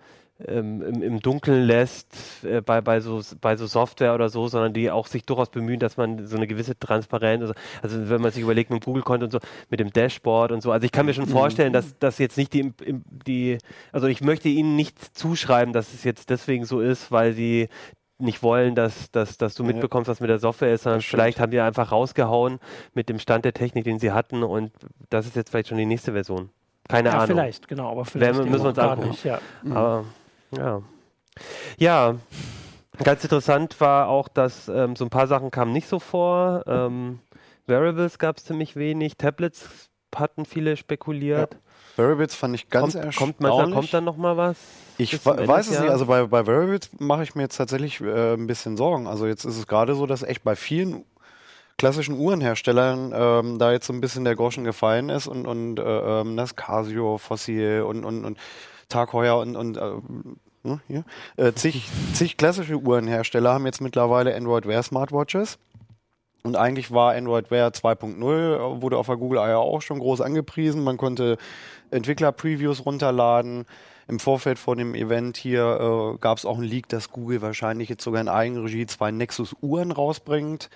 ähm, im, im Dunkeln lässt äh, bei, bei, so, bei so Software oder so, sondern die auch sich durchaus bemühen, dass man so eine gewisse Transparenz, also, also wenn man sich überlegt mit dem Google-Konto und so, mit dem Dashboard und so. Also ich kann mir schon vorstellen, dass das jetzt nicht die, die, also ich möchte ihnen nicht zuschreiben, dass es jetzt deswegen so ist, weil sie nicht wollen, dass, dass, dass du mitbekommst, was mit der Software ist, sondern Das stimmt. vielleicht haben die einfach rausgehauen mit dem Stand der Technik, den sie hatten und das ist jetzt vielleicht schon die nächste Version. Keine ja, Ahnung. vielleicht, genau, aber vielleicht eben müssen wir uns gar angucken. nicht. Ja. Aber ja. Ja, ganz interessant war auch, dass ähm, so ein paar Sachen kamen nicht so vor. Ähm, Variables gab es ziemlich wenig. Tablets hatten viele spekuliert. Variables fand ich ganz kommt, kommt, meinst du, erstaunlich. kommt dann noch mal was? Ich weiß es nicht, also bei, bei Variables mache ich mir jetzt tatsächlich äh, ein bisschen Sorgen. Also jetzt ist es gerade so, dass echt bei vielen klassischen Uhrenherstellern ähm, da jetzt so ein bisschen der Groschen gefallen ist und, und äh, ähm, das Casio, Fossil und, und, und Tag Heuer und, und äh, ne, hier, äh, zig, zig klassische Uhrenhersteller haben jetzt mittlerweile Android Wear Smartwatches. Und eigentlich war Android Wear 2.0, wurde auf der Google I.O. auch schon groß angepriesen. Man konnte Entwickler-Previews runterladen. Im Vorfeld vor dem Event hier äh, gab es auch einen Leak, dass Google wahrscheinlich jetzt sogar in Eigenregie zwei Nexus-Uhren rausbringt.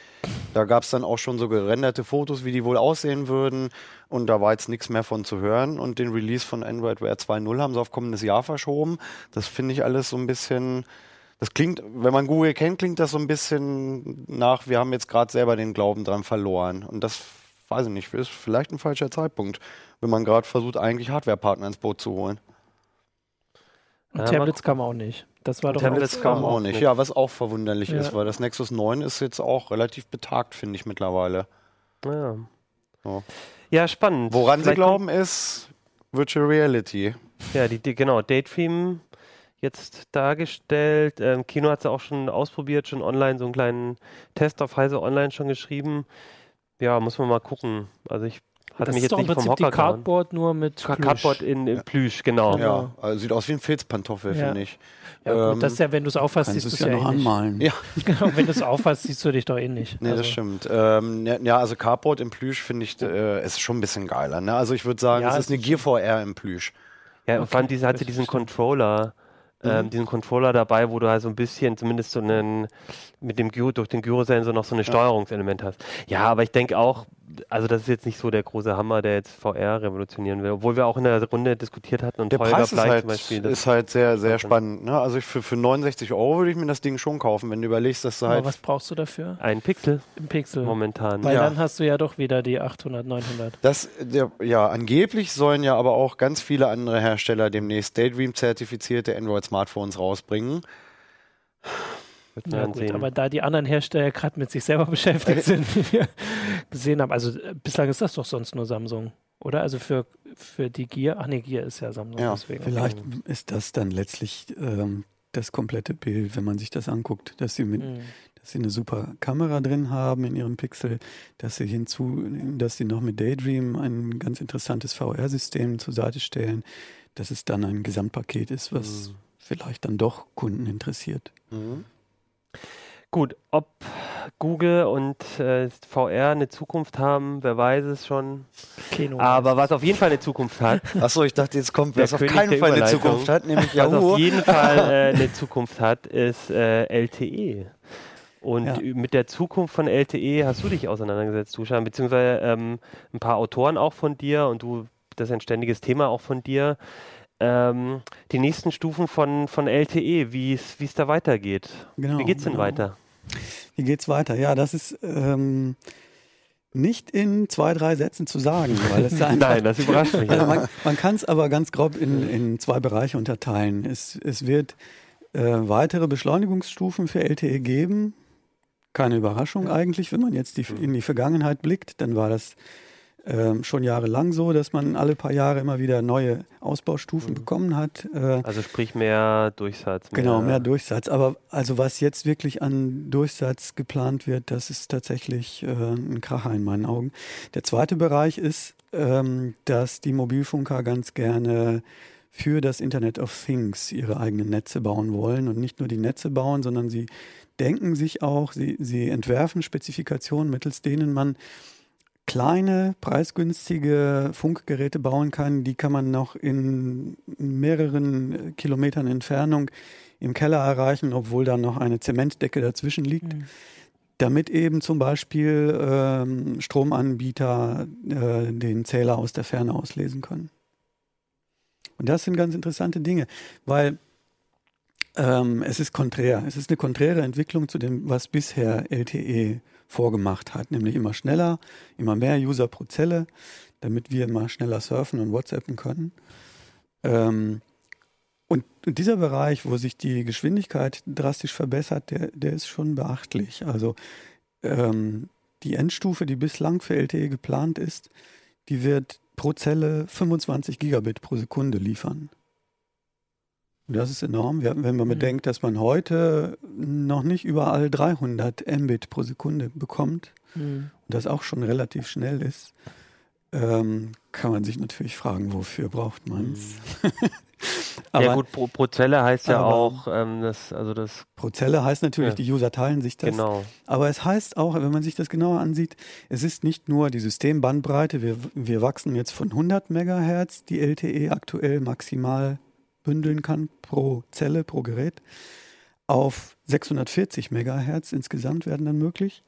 Da gab es dann auch schon so gerenderte Fotos, wie die wohl aussehen würden. Und da war jetzt nichts mehr von zu hören. Und den Release von Android Wear 2.0 haben sie auf kommendes Jahr verschoben. Das finde ich alles so ein bisschen. Das klingt, wenn man Google kennt, klingt das so ein bisschen nach, wir haben jetzt gerade selber den Glauben dran verloren. Und das, weiß ich nicht, ist vielleicht ein falscher Zeitpunkt, wenn man gerade versucht, eigentlich Hardwarepartner ins Boot zu holen. Und Ja, Tablets kam auch nicht. Das war doch Tablets auch, kam Kam auch auch nicht. Ja, was auch verwunderlich Ja. ist, weil das Nexus 9 ist jetzt auch relativ betagt, finde ich mittlerweile. Ja, So. ja spannend. Woran sie Vielleicht glauben, ist Virtual Reality. Ja, die, die, genau, Daydream jetzt dargestellt. Ähm, Kino hat es auch schon ausprobiert, schon online, so einen kleinen Test auf Heise Online schon geschrieben. Ja, muss man mal gucken. Also ich hatte das mich ist jetzt doch im Prinzip die Hocker gehauen. Cardboard nur mit Plüsch. Cardboard in, in Plüsch, genau. Ja. Also sieht aus wie ein Filzpantoffel, Ja. finde ich. Ja, gut, Ähm, das ist ja, wenn du es auffasst, siehst du es ja ja noch eh nicht. anmalen. Ja. Genau, wenn du es auffasst, siehst du dich doch eh nicht. Nee, also, das stimmt. Ähm, ja, also Cardboard im Plüsch finde ich, äh, ist schon ein bisschen geiler. Ne? Also ich würde sagen, Ja, es ist eine ist Gear VR im Plüsch. Ja, und Okay, vor allem diese, hatte diesen. Controller, ähm, Mhm. diesen Controller dabei, wo du halt so ein bisschen, zumindest so einen, mit dem Gyro, durch den Gyrosensor noch so ein Steuerungselement hast. Ja, aber ich denke auch, also das ist jetzt nicht so der große Hammer, der jetzt VR revolutionieren will, obwohl wir auch in der Runde diskutiert hatten und Der Holger Preis ist Bleich halt, zum Beispiel. das- ist halt sehr, sehr spannend. Ne? Also ich, für, für 69 Euro würde ich mir das Ding schon kaufen, wenn du überlegst, dass du aber halt. was brauchst du dafür? ein Pixel Im Pixel. momentan. Weil Ja. dann hast du ja doch wieder die 800, 900. Das, der, ja, angeblich sollen ja aber auch ganz viele andere Hersteller demnächst Daydream-zertifizierte Android-Smartphones rausbringen. Wird man Ja, gut, sehen. aber da die anderen Hersteller gerade mit sich selber beschäftigt sind, wie wir gesehen haben, also äh, bislang ist das doch sonst nur Samsung, oder? Also für, für die Gear, ach nee, Gear ist ja Samsung, Ja, deswegen. Vielleicht ist das dann letztlich ähm, das komplette Bild, wenn man sich das anguckt, dass sie mit Mhm. dass sie eine super Kamera drin haben in ihrem Pixel, dass sie hinzu, dass sie noch mit Daydream ein ganz interessantes VR-System zur Seite stellen, dass es dann ein Gesamtpaket ist, was Mhm. vielleicht dann doch Kunden interessiert. Mhm. Gut, ob Google und äh, VR eine Zukunft haben, wer weiß es schon. Keno. Aber was auf jeden Fall eine Zukunft hat, Achso, ich dachte, jetzt kommt, es auf keinen Fall eine. Zukunft hat, nämlich was Yahoo. auf jeden Fall äh, eine Zukunft hat, ist äh, LTE. Und Ja. mit der Zukunft von LTE hast du dich auseinandergesetzt, Duschan, beziehungsweise ähm, ein paar Autoren auch von dir und du, das ist ein ständiges Thema auch von dir. Ähm, die nächsten Stufen von, von LTE, wie es wie es da weitergeht. Genau, wie geht's denn genau. weiter? Wie geht's weiter? Ja, das ist ähm, nicht in zwei, drei Sätzen zu sagen, weil es da einfach Nein, das überrascht mich. Also man, man kann es aber ganz grob in, in zwei Bereiche unterteilen. Es, es wird äh, weitere Beschleunigungsstufen für LTE geben. Keine Überraschung eigentlich, wenn man jetzt die, in die Vergangenheit blickt, dann war das ähm, schon jahrelang so, dass man alle paar Jahre immer wieder neue Ausbaustufen bekommen hat. Äh, Also sprich mehr Durchsatz. Mehr, Genau, mehr Durchsatz. Aber also was jetzt wirklich an Durchsatz geplant wird, das ist tatsächlich äh, ein Kracher in meinen Augen. Der zweite Bereich ist, ähm, dass die Mobilfunker ganz gerne für das Internet of Things ihre eigenen Netze bauen wollen und nicht nur die Netze bauen, sondern sie denken sich auch, sie, sie entwerfen Spezifikationen, mittels denen man kleine, preisgünstige Funkgeräte bauen kann. Die kann man noch in mehreren Kilometern Entfernung im Keller erreichen, obwohl da noch eine Zementdecke dazwischen liegt. Mhm. Damit eben zum Beispiel ähm, Stromanbieter äh, den Zähler aus der Ferne auslesen können. Und das sind ganz interessante Dinge, weil ähm, es ist konträr. Es ist eine konträre Entwicklung zu dem, was bisher LTE vorgemacht hat, nämlich immer schneller, immer mehr User pro Zelle, damit wir immer schneller surfen und WhatsAppen können. Ähm, und, dieser Bereich, wo sich die Geschwindigkeit drastisch verbessert, der, der ist schon beachtlich. Also ähm, die Endstufe, die bislang für LTE geplant ist, die wird pro Zelle 25 Gigabit pro Sekunde liefern. Das ist enorm, wenn man Mhm. bedenkt, dass man heute noch nicht überall 300 Mbit pro Sekunde bekommt Mhm. und das auch schon relativ schnell ist, ähm, kann man sich natürlich fragen, wofür braucht man es? Aber ja gut, pro, Zelle heißt ja auch, ähm, das, also das, pro Zelle heißt natürlich, Ja. die User teilen sich das. genau. Aber es heißt auch, wenn man sich das genauer ansieht, es ist nicht nur die Systembandbreite, wir, wir wachsen jetzt von 100 Megahertz, die LTE aktuell maximal bündeln kann pro Zelle, pro Gerät, auf 640 Megahertz insgesamt werden dann möglich.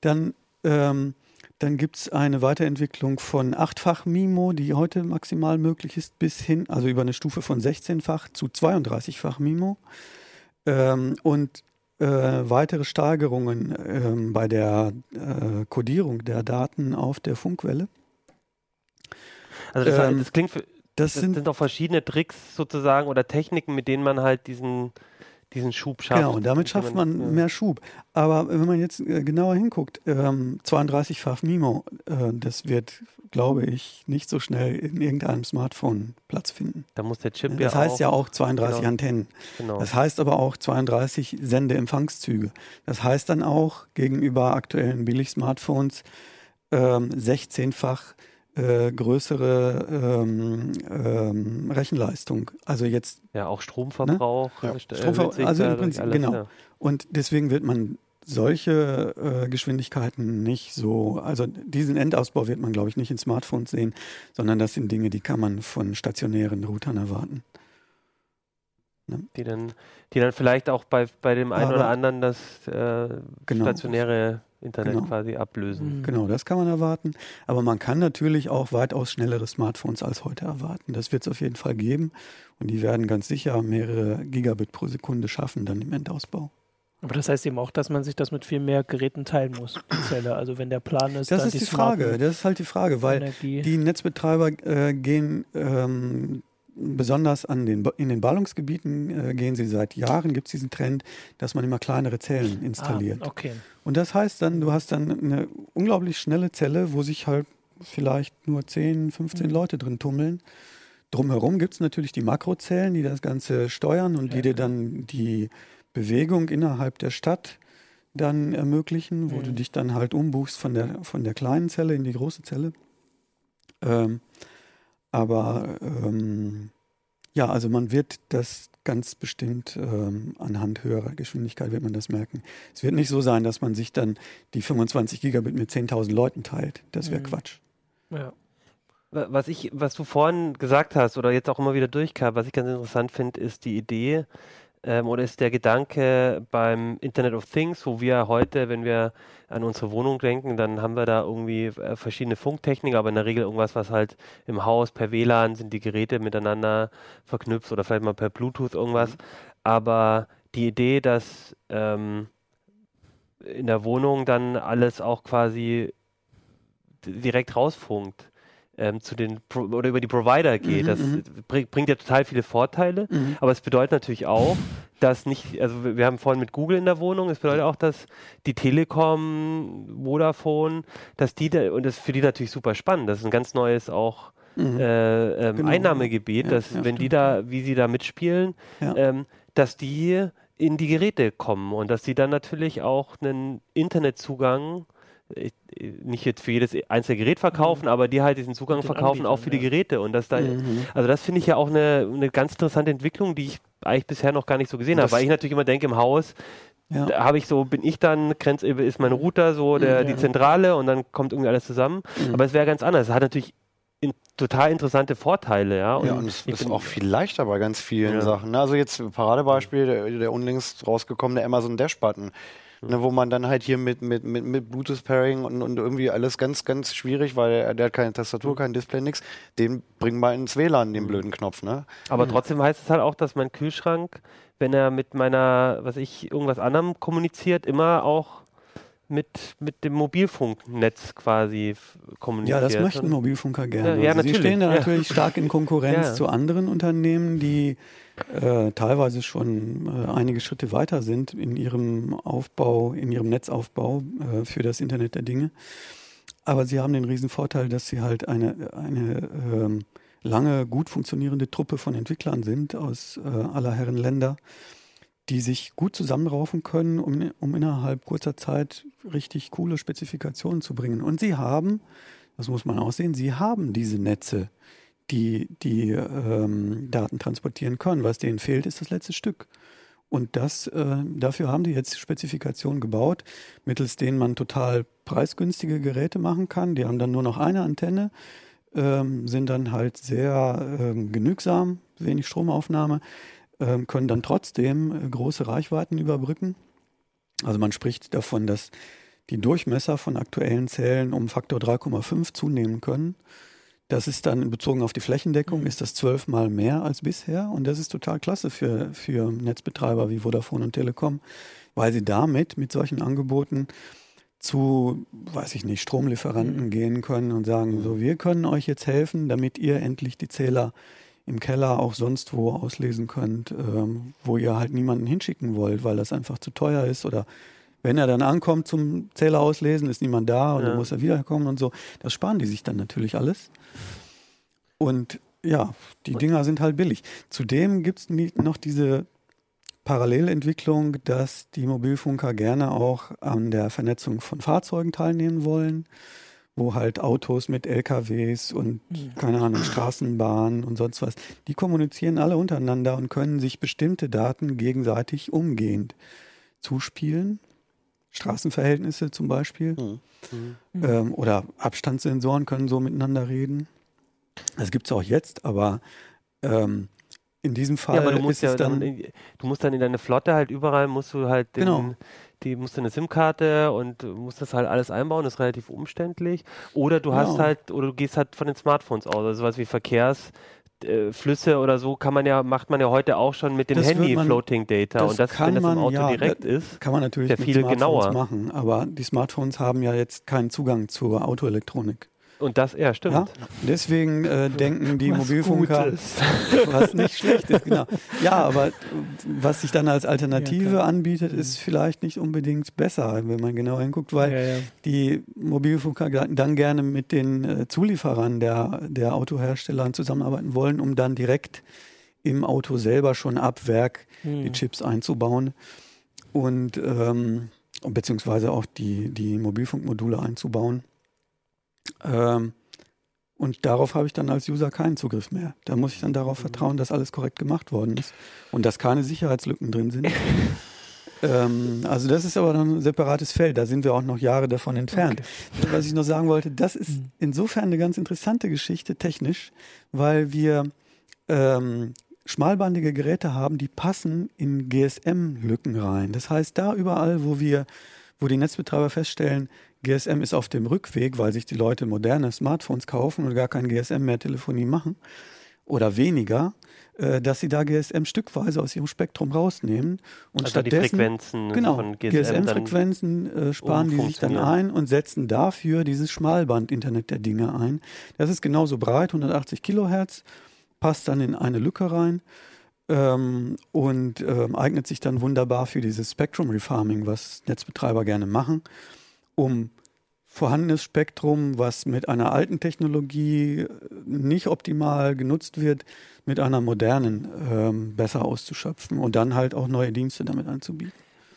Dann, ähm, dann gibt es eine Weiterentwicklung von achtfach MIMO, die heute maximal möglich ist, bis hin, also über eine Stufe von 16-fach zu 32-fach MIMO. Ähm, und äh, weitere Steigerungen ähm, bei der äh, Codierung der Daten auf der Funkwelle. Also das, Ähm, das klingt, für, Das das sind sind auch verschiedene Tricks sozusagen oder Techniken, mit denen man halt diesen, diesen Schub schafft. Genau, und damit Mit schafft man ja. mehr Schub. Aber wenn man jetzt äh, genauer hinguckt, ähm, 32-fach MIMO, äh, das wird, glaube ich, nicht so schnell in irgendeinem Smartphone Platz finden. Da muss der Chip Das ja heißt auch, ja auch 32 genau. Antennen. Genau. Das heißt aber auch 32 Sendeempfangszüge. Das heißt dann auch gegenüber aktuellen Billig-Smartphones ähm, 16-fach äh, größere ähm, ähm, Rechenleistung. Also jetzt ja, auch Stromverbrauch. Ja. äh, st- Stromver- erhöht sich also im dadurch Prinzip, alles, genau. Ja. und deswegen wird man solche äh, Geschwindigkeiten nicht so, also diesen Endausbau wird man, glaube ich, nicht in Smartphones sehen, sondern das sind Dinge, die kann man von stationären Routern erwarten. Die, dann, die dann vielleicht auch bei, bei dem einen Aber- oder anderen das äh, Genau. stationäre Internet Genau. quasi ablösen. Mhm. Genau, das kann man erwarten. Aber man kann natürlich auch weitaus schnellere Smartphones als heute erwarten. Das wird es auf jeden Fall geben. Und die werden ganz sicher mehrere Gigabit pro Sekunde schaffen dann im Endausbau. Aber das heißt eben auch, dass man sich das mit viel mehr Geräten teilen muss, die Zelle. Also wenn der Plan ist, Das da ist die smarten Frage. Das ist halt die Frage, weil Energie. die Netzbetreiber äh, gehen, ähm, besonders an den, in den Ballungsgebieten äh, gehen sie seit Jahren, gibt es diesen Trend, dass man immer kleinere Zellen installiert. Ah, okay. Und das heißt dann, du hast dann eine unglaublich schnelle Zelle, wo sich halt vielleicht nur 10, 15 Mhm. Leute drin tummeln. Drumherum gibt es natürlich die Makrozellen, die das Ganze steuern und die dir dann die Bewegung innerhalb der Stadt dann ermöglichen, wo Mhm. du dich dann halt umbuchst von der, von der kleinen Zelle in die große Zelle. Ähm, aber ähm, ja, also man wird das ganz bestimmt ähm, anhand höherer Geschwindigkeit wird man das merken. Es wird nicht so sein, dass man sich dann die 25 Gigabit mit 10.000 Leuten teilt. Das wäre Mhm. Quatsch. Ja. Wa- Was ich, was du vorhin gesagt hast oder jetzt auch immer wieder durchkam, was ich ganz interessant finde, ist die Idee ähm, oder ist der Gedanke beim Internet of Things, wo wir heute, wenn wir an unsere Wohnung denken, dann haben wir da irgendwie äh, verschiedene Funktechniken, aber in der Regel irgendwas, was halt im Haus per WLAN sind die Geräte miteinander verknüpft oder vielleicht mal per Bluetooth irgendwas. Aber die Idee, dass ähm, in der Wohnung dann alles auch quasi direkt rausfunkt ähm, zu den Pro oder über die Provider geht. Mhm, das mhm. bring, bringt ja total viele Vorteile, aber es bedeutet natürlich auch, dass nicht, also wir haben vorhin mit Google in der Wohnung, es bedeutet auch, dass die Telekom, Vodafone, dass die da, und das ist für die natürlich super spannend, das ist ein ganz neues auch Mhm. äh, ähm, Genau. Einnahmegebiet, Ja, dass ja, wenn die stimmt. da, wie sie da mitspielen, Ja. ähm, dass die in die Geräte kommen und dass die dann natürlich auch einen Internetzugang äh, nicht jetzt für jedes einzelne Gerät verkaufen, aber die halt diesen Zugang den verkaufen auch für die Anbietern, Geräte und dass da Mhm. also das finde ich ja auch eine, eine ganz interessante Entwicklung, die ich eigentlich bisher noch gar nicht so gesehen habe, das- weil ich natürlich immer denke, im Haus Ja. habe ich so, bin ich dann, Grenz, ist mein Router so der, Mhm. die Zentrale und dann kommt irgendwie alles zusammen. Mhm. Aber es wäre ganz anders. Es hat natürlich in, total interessante Vorteile, ja. Und Ja, und es ich ist auch viel leichter bei ganz vielen Ja. Sachen. Also jetzt Paradebeispiel, der, der unlängst rausgekommene Amazon Dash-Button. Ne, wo man dann halt hier mit, mit, mit, mit Bluetooth-Pairing und, und irgendwie alles ganz, ganz schwierig, weil der, der hat keine Tastatur, kein Display, nix. Den bringen wir ins WLAN, den blöden Knopf, ne? Aber trotzdem heißt es halt auch, dass mein Kühlschrank, wenn er mit meiner, was ich, irgendwas anderem kommuniziert, immer auch mit, mit dem Mobilfunknetz quasi f- Ja, kommuniziert. das möchten Mobilfunker gerne. Ja, ja, Also Sie stehen da ja. natürlich stark in Konkurrenz zu anderen Unternehmen, die äh, teilweise schon äh, einige Schritte weiter sind in ihrem Aufbau, in ihrem Netzaufbau äh, für das Internet der Dinge. Aber sie haben den riesen Vorteil, dass sie halt eine, eine ähm, lange gut funktionierende Truppe von Entwicklern sind aus äh, aller Herren Länder, die sich gut zusammenraufen können, um, um innerhalb kurzer Zeit richtig coole Spezifikationen zu bringen. Und sie haben, das muss man auch sehen, sie haben diese Netze, die die ähm, Daten transportieren können. Was denen fehlt, ist das letzte Stück. Und das, äh, dafür haben die jetzt Spezifikationen gebaut, mittels denen man total preisgünstige Geräte machen kann. Die haben dann nur noch eine Antenne, ähm, sind dann halt sehr ähm, genügsam, wenig Stromaufnahme, können dann trotzdem äh, große Reichweiten überbrücken. Also man spricht davon, dass die Durchmesser von aktuellen Zellen um Faktor 3,5 zunehmen können. Das ist dann bezogen auf die Flächendeckung, ist das zwölfmal mehr als bisher. Und das ist total klasse für, für Netzbetreiber wie Vodafone und Telekom, weil sie damit mit solchen Angeboten zu, weiß ich nicht, Stromlieferanten gehen können und sagen, so, wir können euch jetzt helfen, damit ihr endlich die Zähler im Keller auch sonst wo auslesen könnt, ähm, wo ihr halt niemanden hinschicken wollt, weil das einfach zu teuer ist oder wenn er dann ankommt zum Zähler auslesen, ist niemand da und Ja. dann muss er wiederkommen und so. Das sparen die sich dann natürlich alles. Und ja, die Dinger sind halt billig. Zudem gibt es noch diese Parallelentwicklung, dass die Mobilfunker gerne auch an der Vernetzung von Fahrzeugen teilnehmen wollen, wo halt Autos mit LKWs und keine Ahnung, Straßenbahnen und sonst was, die kommunizieren alle untereinander und können sich bestimmte Daten gegenseitig umgehend zuspielen. Straßenverhältnisse zum Beispiel. Mhm. Ähm, oder Abstandssensoren können so miteinander reden. Das gibt es auch jetzt, aber ähm, in diesem Fall Ja, aber du musst ist ja es dann. dann, in- du musst dann in deine Flotte halt überall musst du halt den, Genau. die musst du eine SIM-Karte und musst das halt alles einbauen, das ist relativ umständlich. Oder du hast Genau. halt, oder du gehst halt von den Smartphones aus, also sowas wie Verkehrsflüsse oder so kann man ja, macht man ja heute auch schon mit dem Das Handy man- Floating Data das und das, kann wenn das im man, Auto ja, direkt ist. Kann man natürlich mit viel Smartphones genauer. machen, aber die Smartphones haben ja jetzt keinen Zugang zur Autoelektronik. Und das, ja, stimmt. Ja? Deswegen äh, denken die Was Mobilfunker, Gutes. was nicht schlecht ist, genau. Ja, aber was sich dann als Alternative Ja, anbietet, ist vielleicht nicht unbedingt besser, wenn man genau hinguckt, weil Ja, die Mobilfunker dann gerne mit den äh, Zulieferern der, der Autohersteller zusammenarbeiten wollen, um dann direkt im Auto selber schon ab Werk die Hm. Chips einzubauen und ähm, beziehungsweise auch die, die Mobilfunkmodule einzubauen. Ähm, und darauf habe ich dann als User keinen Zugriff mehr. Da muss ich dann darauf vertrauen, dass alles korrekt gemacht worden ist und dass keine Sicherheitslücken drin sind. ähm, also das ist aber dann ein separates Feld. Da sind wir auch noch Jahre davon entfernt. Was ich noch sagen wollte, das ist Mhm. insofern eine ganz interessante Geschichte technisch, weil wir ähm, schmalbandige Geräte haben, die passen in GSM-Lücken rein. Das heißt, da überall, wo wir, wo die Netzbetreiber feststellen, GSM ist auf dem Rückweg, weil sich die Leute moderne Smartphones kaufen und gar kein GSM mehr Telefonie machen. Oder weniger, äh, dass sie da GSM stückweise aus ihrem Spektrum rausnehmen und Also die stattdessen Frequenzen Genau, von GSM, dann GSM-Frequenzen äh, sparen die sich dann ein und setzen dafür dieses Schmalband-Internet der Dinge ein. Das ist genauso breit, 180 Kilohertz, passt dann in eine Lücke rein ähm, und ähm, eignet sich dann wunderbar für dieses Spectrum Refarming, was Netzbetreiber gerne machen, um vorhandenes Spektrum, was mit einer alten Technologie äh, nicht optimal genutzt wird, mit einer modernen ähm, besser auszuschöpfen und dann halt auch neue Dienste damit anzubieten.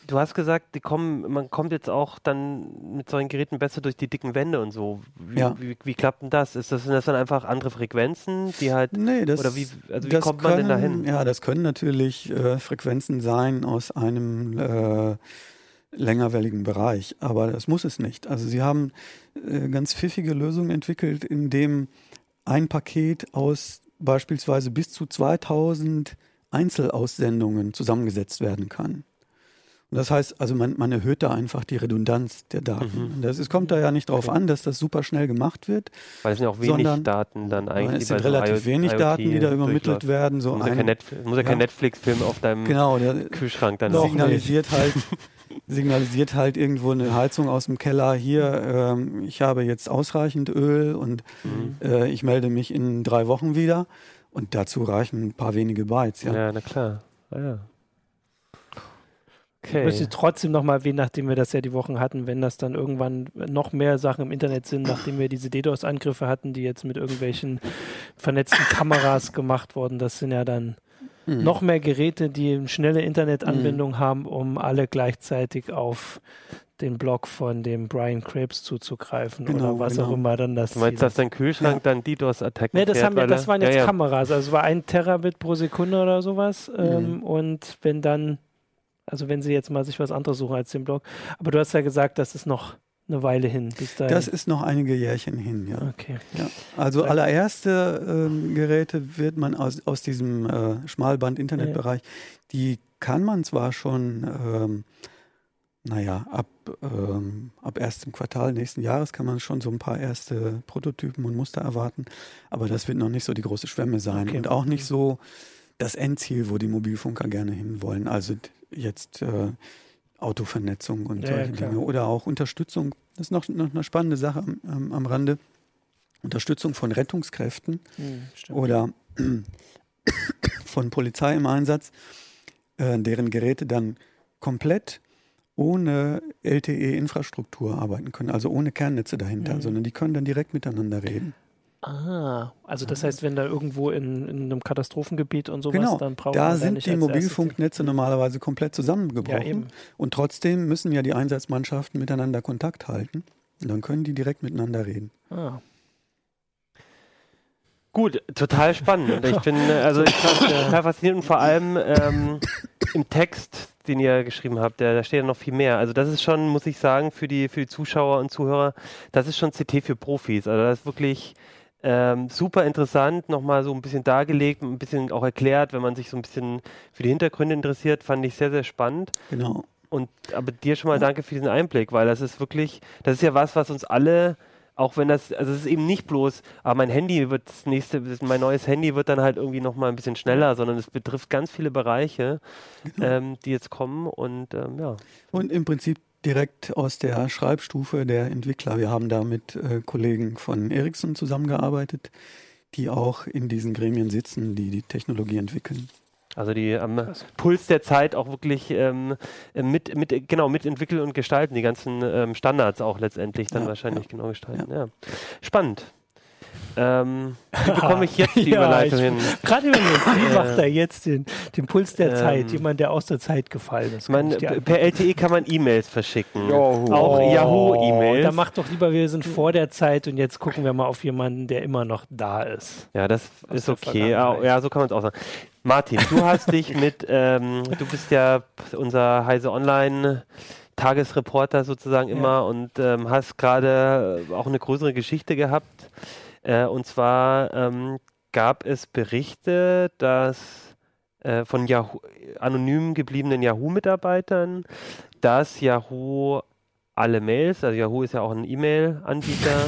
Du hast gesagt, kommen, man kommt jetzt auch dann mit solchen Geräten besser durch die dicken Wände und so. Wie, Ja. wie, wie klappt denn das? Ist das, sind das dann einfach andere Frequenzen, die halt Nee, das, Oder wie- also wie kommt man denn können, dahin? Ja, das können natürlich äh, Frequenzen sein aus einem äh, längerwelligen Bereich, aber das muss es nicht. Also sie haben äh, ganz pfiffige Lösungen entwickelt, in dem ein Paket aus beispielsweise bis zu 2000 Einzelaussendungen zusammengesetzt werden kann. Und das heißt, also man, man erhöht da einfach die Redundanz der Daten. Mhm. Das, es kommt da ja nicht drauf an, dass das super schnell gemacht wird, weil es sind ja auch wenig sondern- Daten dann eigentlich. es sind bei so relativ IoT wenig Daten, die da übermittelt durchläuft. werden. So muss ja ein- ja kein. Netflix-Film auf deinem Genau, Kühlschrank dann laufen. signalisiert halt, signalisiert halt irgendwo eine Heizung aus dem Keller. Hier, ähm, ich habe jetzt ausreichend Öl und Mhm. äh, ich melde mich in drei Wochen wieder. Und dazu reichen ein paar wenige Bytes. Ja. Ja, na klar. Ah, ja. Ich möchte Okay. trotzdem nochmal erwähnen, nachdem wir das ja die Wochen hatten, wenn das dann irgendwann noch mehr Sachen im Internet sind, nachdem wir diese DDoS-Angriffe hatten, die jetzt mit irgendwelchen vernetzten Kameras gemacht wurden, das sind ja dann Hm. noch mehr Geräte, die eine schnelle Internetanbindung haben, um alle gleichzeitig auf den Blog von dem Brian Krebs zuzugreifen Genau, oder was genau. auch immer dann das Du meinst, dass dein Kühlschrank dann DDoS-Attacken Nee, das, fährt, haben wir, weil das waren jetzt ja, ja. Kameras. Also es war ein Terabit pro Sekunde oder sowas. Mhm. Ähm, und wenn dann, also wenn sie jetzt mal sich was anderes suchen als den Blog. Aber du hast ja gesagt, das ist noch eine Weile hin. Bis dahin. Das ist noch einige Jährchen hin, ja. okay. ja. Also allererste ähm, Geräte wird man aus, aus diesem äh, Schmalband-Internetbereich, die kann man zwar schon, ähm, naja, ab, ähm, ab erstem Quartal nächsten Jahres kann man schon so ein paar erste Prototypen und Muster erwarten, aber das wird noch nicht so die große Schwemme sein Okay. und auch nicht so das Endziel, wo die Mobilfunker gerne hinwollen. Also jetzt äh, Autovernetzung und Ja, ja, solche klar. Dinge oder auch Unterstützung. Das ist noch, noch eine spannende Sache am, am, am Rande. Unterstützung von Rettungskräften Hm, stimmt. oder von Polizei im Einsatz, äh, deren Geräte dann komplett ohne LTE-Infrastruktur arbeiten können, also ohne Kernnetze dahinter, Mhm. sondern die können dann direkt miteinander reden. Ah, also das heißt, wenn da irgendwo in, in einem Katastrophengebiet und sowas, Genau, dann braucht Da man sind nicht die Mobilfunknetze normalerweise komplett Ja, zusammengebrochen eben. und trotzdem müssen ja die Einsatzmannschaften miteinander Kontakt halten und dann können die direkt miteinander reden. Ah. Gut, total spannend. Und Ich bin, also ich fand äh, total faszinierend und vor allem ähm, im Text, den ihr geschrieben habt, da, da steht ja noch viel mehr. Also das ist schon, muss ich sagen, für die, für die Zuschauer und Zuhörer, das ist schon CT für Profis. Also das ist wirklich ähm, super interessant, nochmal so ein bisschen dargelegt, ein bisschen auch erklärt, wenn man sich so ein bisschen für die Hintergründe interessiert, fand ich sehr, sehr spannend. Genau. Und aber dir schon mal Ja. danke für diesen Einblick, weil das ist wirklich, das ist ja was, was uns alle, auch wenn das, also es ist eben nicht bloß, aber mein Handy wird das nächste, mein neues Handy wird dann halt irgendwie nochmal ein bisschen schneller, sondern es betrifft ganz viele Bereiche, Genau. ähm, die jetzt kommen und ähm, ja. Und im Prinzip direkt aus der Schreibstufe der Entwickler. Wir haben da mit äh, Kollegen von Ericsson zusammengearbeitet, die auch in diesen Gremien sitzen, die die Technologie entwickeln. Also die am Puls der Zeit auch wirklich ähm, mit, mit, genau, mitentwickeln und gestalten, die ganzen ähm, Standards auch letztendlich dann Ja, wahrscheinlich ja. genau gestalten. Ja. Spannend. Ähm, wie bekomme ich jetzt die Ja, Überleitung ich- hin? Gerade überlegt, wie Äh, macht er jetzt den, den Puls der ähm, Jemand, jemand, der aus der Zeit gefallen ist. Dir per LTE kann man E-Mails verschicken. Yahoo. Auch Oh, Yahoo-E-Mails. Dann mach doch lieber, wir sind vor der Zeit und jetzt gucken wir mal auf jemanden, der immer noch da ist. Ja, das Aus ist okay. Ja, ja, so kann man es auch sagen. Martin, du hast dich mit, ähm, du bist ja unser Heise Online Tagesreporter sozusagen Ja. immer und ähm, hast gerade auch eine größere Geschichte gehabt. Äh, und zwar ähm, gab es Berichte, dass äh, von Yahoo, anonym gebliebenen Yahoo-Mitarbeitern, dass Yahoo alle Mails, also Yahoo ist ja auch ein E-Mail-Anbieter,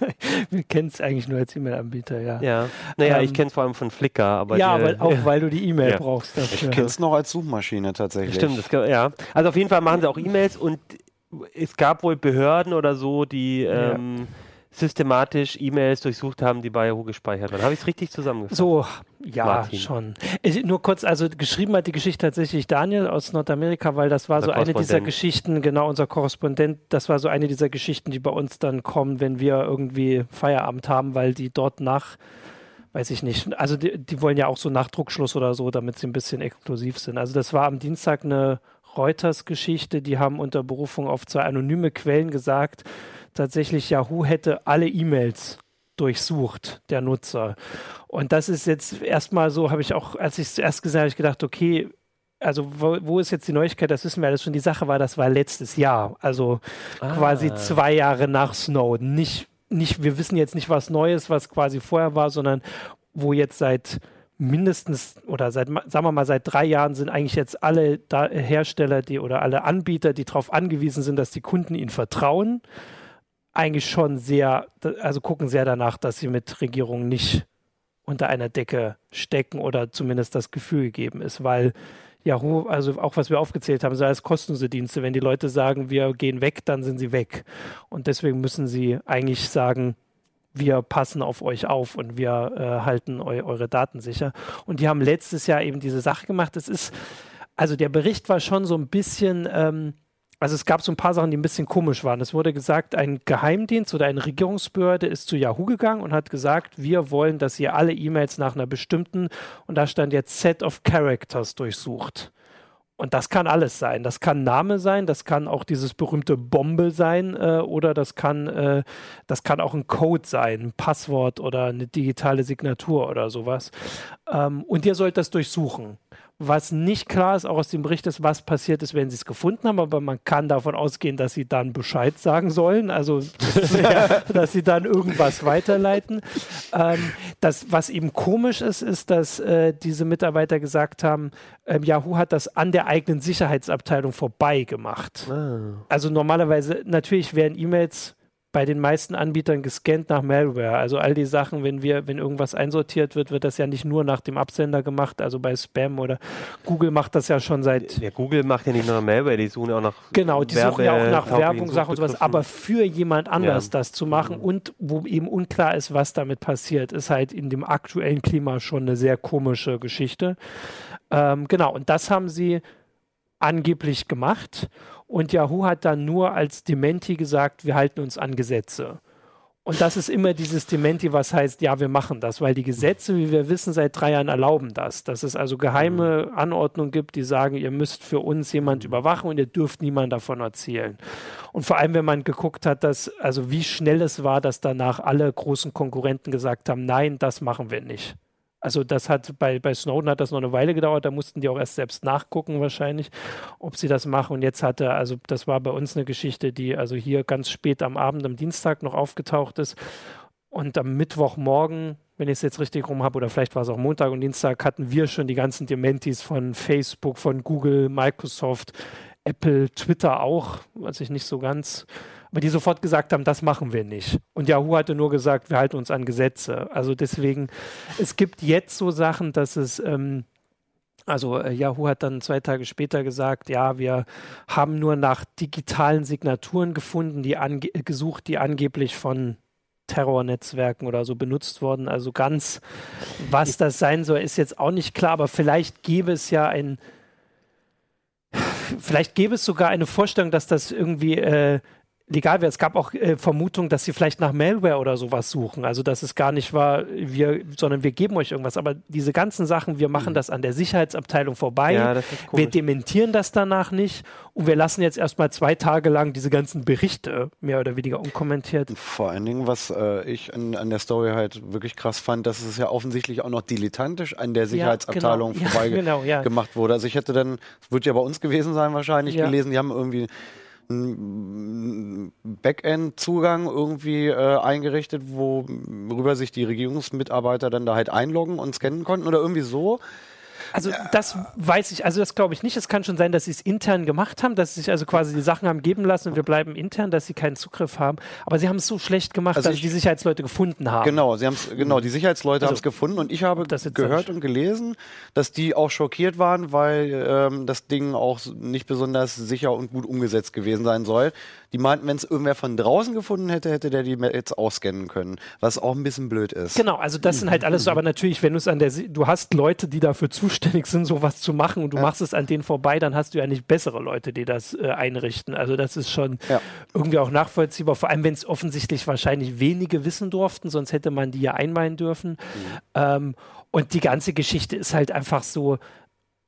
wir kennen es eigentlich nur als E-Mail-Anbieter, ja. Ja, naja, Ähm, ich kenne es vor allem von Flickr, aber ja, die- aber auch weil du die E-Mail Ja. brauchst Ich dafür. kenne es noch als Suchmaschine tatsächlich. Stimmt, das, ja. Also auf jeden Fall machen sie auch E-Mails und es gab wohl Behörden oder so, die Ja. Systematisch E-Mails durchsucht haben, die bei Yahoo gespeichert waren. Habe ich es richtig zusammengefasst? So, ja, Martin. schon. Ich, nur kurz, also geschrieben hat die Geschichte tatsächlich Daniel aus Nordamerika, weil das war Unser so eine dieser. Geschichten, genau, unser Korrespondent, das war so eine dieser Geschichten, die bei uns dann kommen, wenn wir irgendwie Feierabend haben, weil die dort nach, weiß ich nicht, also die, die wollen ja auch so Nachdruckschluss oder so, damit sie ein bisschen exklusiv sind. Also das war am Dienstag eine Reuters-Geschichte, die haben unter Berufung auf zwei anonyme Quellen gesagt, tatsächlich Yahoo hätte alle E-Mails durchsucht, der Nutzer. Und das ist jetzt erstmal so, habe ich auch, als ich es zuerst gesehen habe, habe ich gedacht, okay, also wo, wo ist jetzt die Neuigkeit? Das wissen wir alles schon. Die Sache war, das war letztes Jahr, also quasi Ah. zwei Jahre nach Snowden. Nicht, nicht, wir wissen jetzt nicht was Neues, was quasi vorher war, sondern wo jetzt seit mindestens oder seit, sagen wir mal, seit drei Jahren sind eigentlich jetzt alle da Hersteller, die oder alle Anbieter, die darauf angewiesen sind, dass die Kunden ihnen vertrauen, eigentlich schon sehr, also gucken sehr danach, dass sie mit Regierungen nicht unter einer Decke stecken oder zumindest das Gefühl gegeben ist, weil Yahoo, also auch was wir aufgezählt haben, so als kostenlose Dienste. Wenn die Leute sagen, wir gehen weg, dann sind sie weg. Und deswegen müssen sie eigentlich sagen, wir passen auf euch auf und wir äh, halten eu eure Daten sicher. Und die haben letztes Jahr eben diese Sache gemacht. Es ist, also der Bericht war schon so ein bisschen, ähm, also es gab so ein paar Sachen, die ein bisschen komisch waren. Es wurde gesagt, ein Geheimdienst oder eine Regierungsbehörde ist zu Yahoo gegangen und hat gesagt, wir wollen, dass ihr alle E-Mails nach einer bestimmten, und da stand jetzt Set of Characters durchsucht. Und das kann alles sein. Das kann Name sein, das kann auch dieses berühmte Bombe sein äh, oder das kann, äh, das kann auch ein Code sein, ein Passwort oder eine digitale Signatur oder sowas. Ähm, und ihr sollt das durchsuchen. Was nicht klar ist, auch aus dem Bericht ist, was passiert ist, wenn sie es gefunden haben, aber man kann davon ausgehen, dass sie dann Bescheid sagen sollen, also dass sie dann irgendwas weiterleiten. Ähm, das, was eben komisch ist, ist, dass äh, diese Mitarbeiter gesagt haben, ähm, Yahoo hat das an der eigenen Sicherheitsabteilung vorbei gemacht. Ah. Also normalerweise, natürlich werden E-Mails bei den meisten Anbietern gescannt nach Malware. Also all die Sachen, wenn wir, wenn irgendwas einsortiert wird, wird das ja nicht nur nach dem Absender gemacht, also bei Spam oder Google macht das ja schon seit Ja, Google macht ja nicht nur Malware, die suchen ja auch nach Genau, die suchen ja auch nach Werbung, Sachen und sowas, aber für jemand anders Ja. das zu machen und wo eben unklar ist, was damit passiert, ist halt in dem aktuellen Klima schon eine sehr komische Geschichte. Ähm, genau, und das haben sie angeblich gemacht und Yahoo hat dann nur als Dementi gesagt, wir halten uns an Gesetze. Und das ist immer dieses Dementi, was heißt, ja, wir machen das, weil die Gesetze, wie wir wissen, seit drei Jahren erlauben das. Dass es also geheime Anordnungen gibt, die sagen, ihr müsst für uns jemand überwachen und ihr dürft niemand davon erzählen. Und vor allem, wenn man geguckt hat, dass, also wie schnell es war, dass danach alle großen Konkurrenten gesagt haben, nein, das machen wir nicht. Also das hat bei, bei Snowden hat das noch eine Weile gedauert, da mussten die auch erst selbst nachgucken wahrscheinlich, ob sie das machen. Und jetzt hatte, also das war bei uns eine Geschichte, die also hier ganz spät am Abend, am Dienstag noch aufgetaucht ist. Und am Mittwochmorgen, wenn ich es jetzt richtig rum habe, oder vielleicht war es auch Montag und Dienstag, hatten wir schon die ganzen Dementis von Facebook, von Google, Microsoft, Apple, Twitter auch, was ich nicht so ganz, aber die sofort gesagt haben, das machen wir nicht. Und Yahoo hatte nur gesagt, wir halten uns an Gesetze. Also deswegen, es gibt jetzt so Sachen, dass es, ähm, Also äh, Yahoo hat dann zwei Tage später gesagt, ja, wir haben nur nach digitalen Signaturen gefunden, die gesucht, die angeblich von Terrornetzwerken oder so benutzt worden. Also ganz, was das sein soll, ist jetzt auch nicht klar, aber vielleicht gäbe es ja ein, vielleicht gäbe es sogar eine Vorstellung, dass das irgendwie äh, legal wäre. Es gab auch äh, Vermutungen, dass sie vielleicht nach Malware oder sowas suchen. Also dass es gar nicht war, wir, sondern wir geben euch irgendwas. Aber diese ganzen Sachen, wir machen mhm. das an der Sicherheitsabteilung vorbei. Ja, wir dementieren das danach nicht und wir lassen jetzt erstmal zwei Tage lang diese ganzen Berichte mehr oder weniger unkommentiert. Vor allen Dingen, was äh, ich an, an, der Story halt wirklich krass fand, dass es ja offensichtlich auch noch diletantisch an der Sicherheitsabteilung ja, genau. vorbei ja, genau, ja. gemacht wurde. Also ich hätte dann, es wird ja bei uns gewesen sein wahrscheinlich, gelesen, die haben irgendwie Backend-Zugang irgendwie äh, eingerichtet, worüber sich die Regierungsmitarbeiter dann da halt einloggen und scannen konnten oder irgendwie so. Also das weiß ich, also das glaube ich nicht. Es kann schon sein, dass sie es intern gemacht haben, dass sie sich also quasi die Sachen haben geben lassen und wir bleiben intern, dass sie keinen Zugriff haben. Aber sie haben es so schlecht gemacht, also dass ich, die Sicherheitsleute gefunden haben. Genau, sie haben es, genau, die Sicherheitsleute also, haben es gefunden und ich habe gehört und gelesen, dass die auch schockiert waren, weil ähm, das Ding auch nicht besonders sicher und gut umgesetzt gewesen sein soll. Die meinten, wenn es irgendwer von draußen gefunden hätte, hätte der die jetzt ausscannen können, was auch ein bisschen blöd ist. Genau, also das sind halt alles so, aber natürlich, wenn du es an der, du hast Leute, die dafür zuständig sind, sowas zu machen und du ja. machst es an denen vorbei, dann hast du ja nicht bessere Leute, die das äh, einrichten. Also das ist schon ja. irgendwie auch nachvollziehbar, vor allem wenn es offensichtlich wahrscheinlich wenige wissen durften, sonst hätte man die ja einweihen dürfen. Mhm. Ähm, und die ganze Geschichte ist halt einfach so,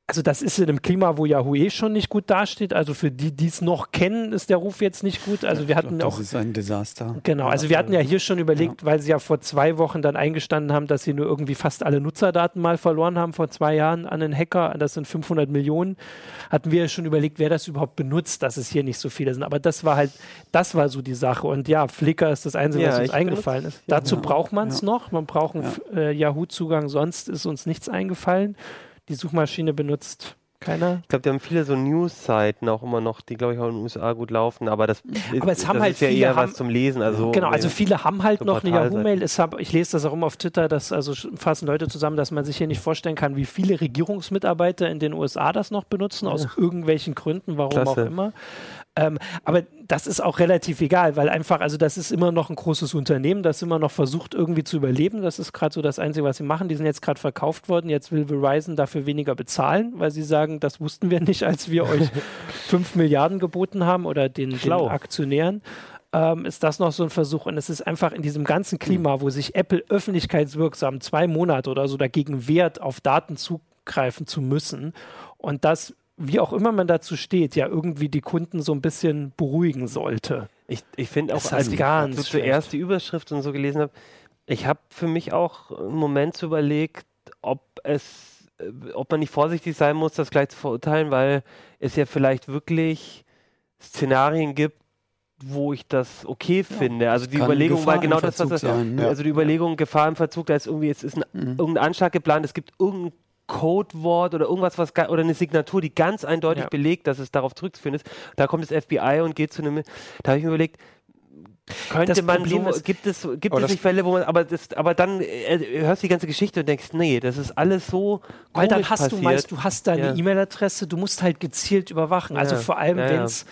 also das ist in einem Klima, wo Yahoo eh schon nicht gut dasteht. Also für die, die es noch kennen, ist der Ruf jetzt nicht gut. Also wir hatten glaub, auch. Das ist ein Desaster. Genau, also wir hatten ja hier schon überlegt, ja. weil sie ja vor zwei Wochen dann eingestanden haben, dass sie nur irgendwie fast alle Nutzerdaten mal verloren haben vor zwei Jahren an einen Hacker. Das sind 500 Millionen. Hatten wir ja schon überlegt, wer das überhaupt benutzt, dass es hier nicht so viele sind. Aber das war halt, das war so die Sache. Und ja, Flickr ist das Einzige, ja, was uns eingefallen ist. Dazu ja. braucht man es noch. Man braucht einen äh, Yahoo-Zugang, sonst ist uns nichts eingefallen. Die Suchmaschine benutzt keiner? Ich glaube, die haben viele so News-Seiten auch immer noch, die, glaube ich, auch in den USA gut laufen, aber das, aber es haben das halt ist ja viele eher haben, was zum Lesen. Also genau, also viele haben halt so noch eine Yahoo-Mail. Ich lese das auch immer auf Twitter, dass also fassen Leute zusammen, dass man sich hier nicht vorstellen kann, wie viele Regierungsmitarbeiter in den USA das noch benutzen, aus irgendwelchen Gründen, warum Klasse. auch immer. Ähm, aber das ist auch relativ egal, weil einfach, also das ist immer noch ein großes Unternehmen, das immer noch versucht irgendwie zu überleben. Das ist gerade so das Einzige, was sie machen. Die sind jetzt gerade verkauft worden. Jetzt will Verizon dafür weniger bezahlen, weil sie sagen, das wussten wir nicht, als wir euch 5 Milliarden geboten haben oder den, den Aktionären. Ähm, ist das noch so ein Versuch. Und es ist einfach in diesem ganzen Klima, wo sich Apple öffentlichkeitswirksam zwei Monate oder so dagegen wehrt, auf Daten zugreifen zu müssen. Und das wie auch immer man dazu steht, ja irgendwie die Kunden so ein bisschen beruhigen sollte. Ich, ich finde auch, als ich ganz zuerst die Überschrift und so gelesen habe, ich habe für mich auch einen Moment überlegt, ob es, äh, ob man nicht vorsichtig sein muss, das gleich zu verurteilen, weil es ja vielleicht wirklich Szenarien gibt, wo ich das okay ja, finde. Also die Überlegung war genau das, was das, sein, also die Überlegung Gefahr im Verzug, da ist irgendwie, es ist ein, mhm. irgendein Anschlag geplant, es gibt irgendein Codewort oder irgendwas, was oder eine Signatur, die ganz eindeutig ja. belegt, dass es darauf zurückzuführen ist. Da kommt das FBI und geht zu einem. Da habe ich mir überlegt, könnte das man Problem so, ist, gibt es, gibt es nicht Fälle, wo man, aber das, aber dann äh, hörst du die ganze Geschichte und denkst, nee, das ist alles so Weil dann hast passiert. du meist, du hast deine ja. E-Mail-Adresse, du musst halt gezielt überwachen. Also ja. vor allem, ja, wenn es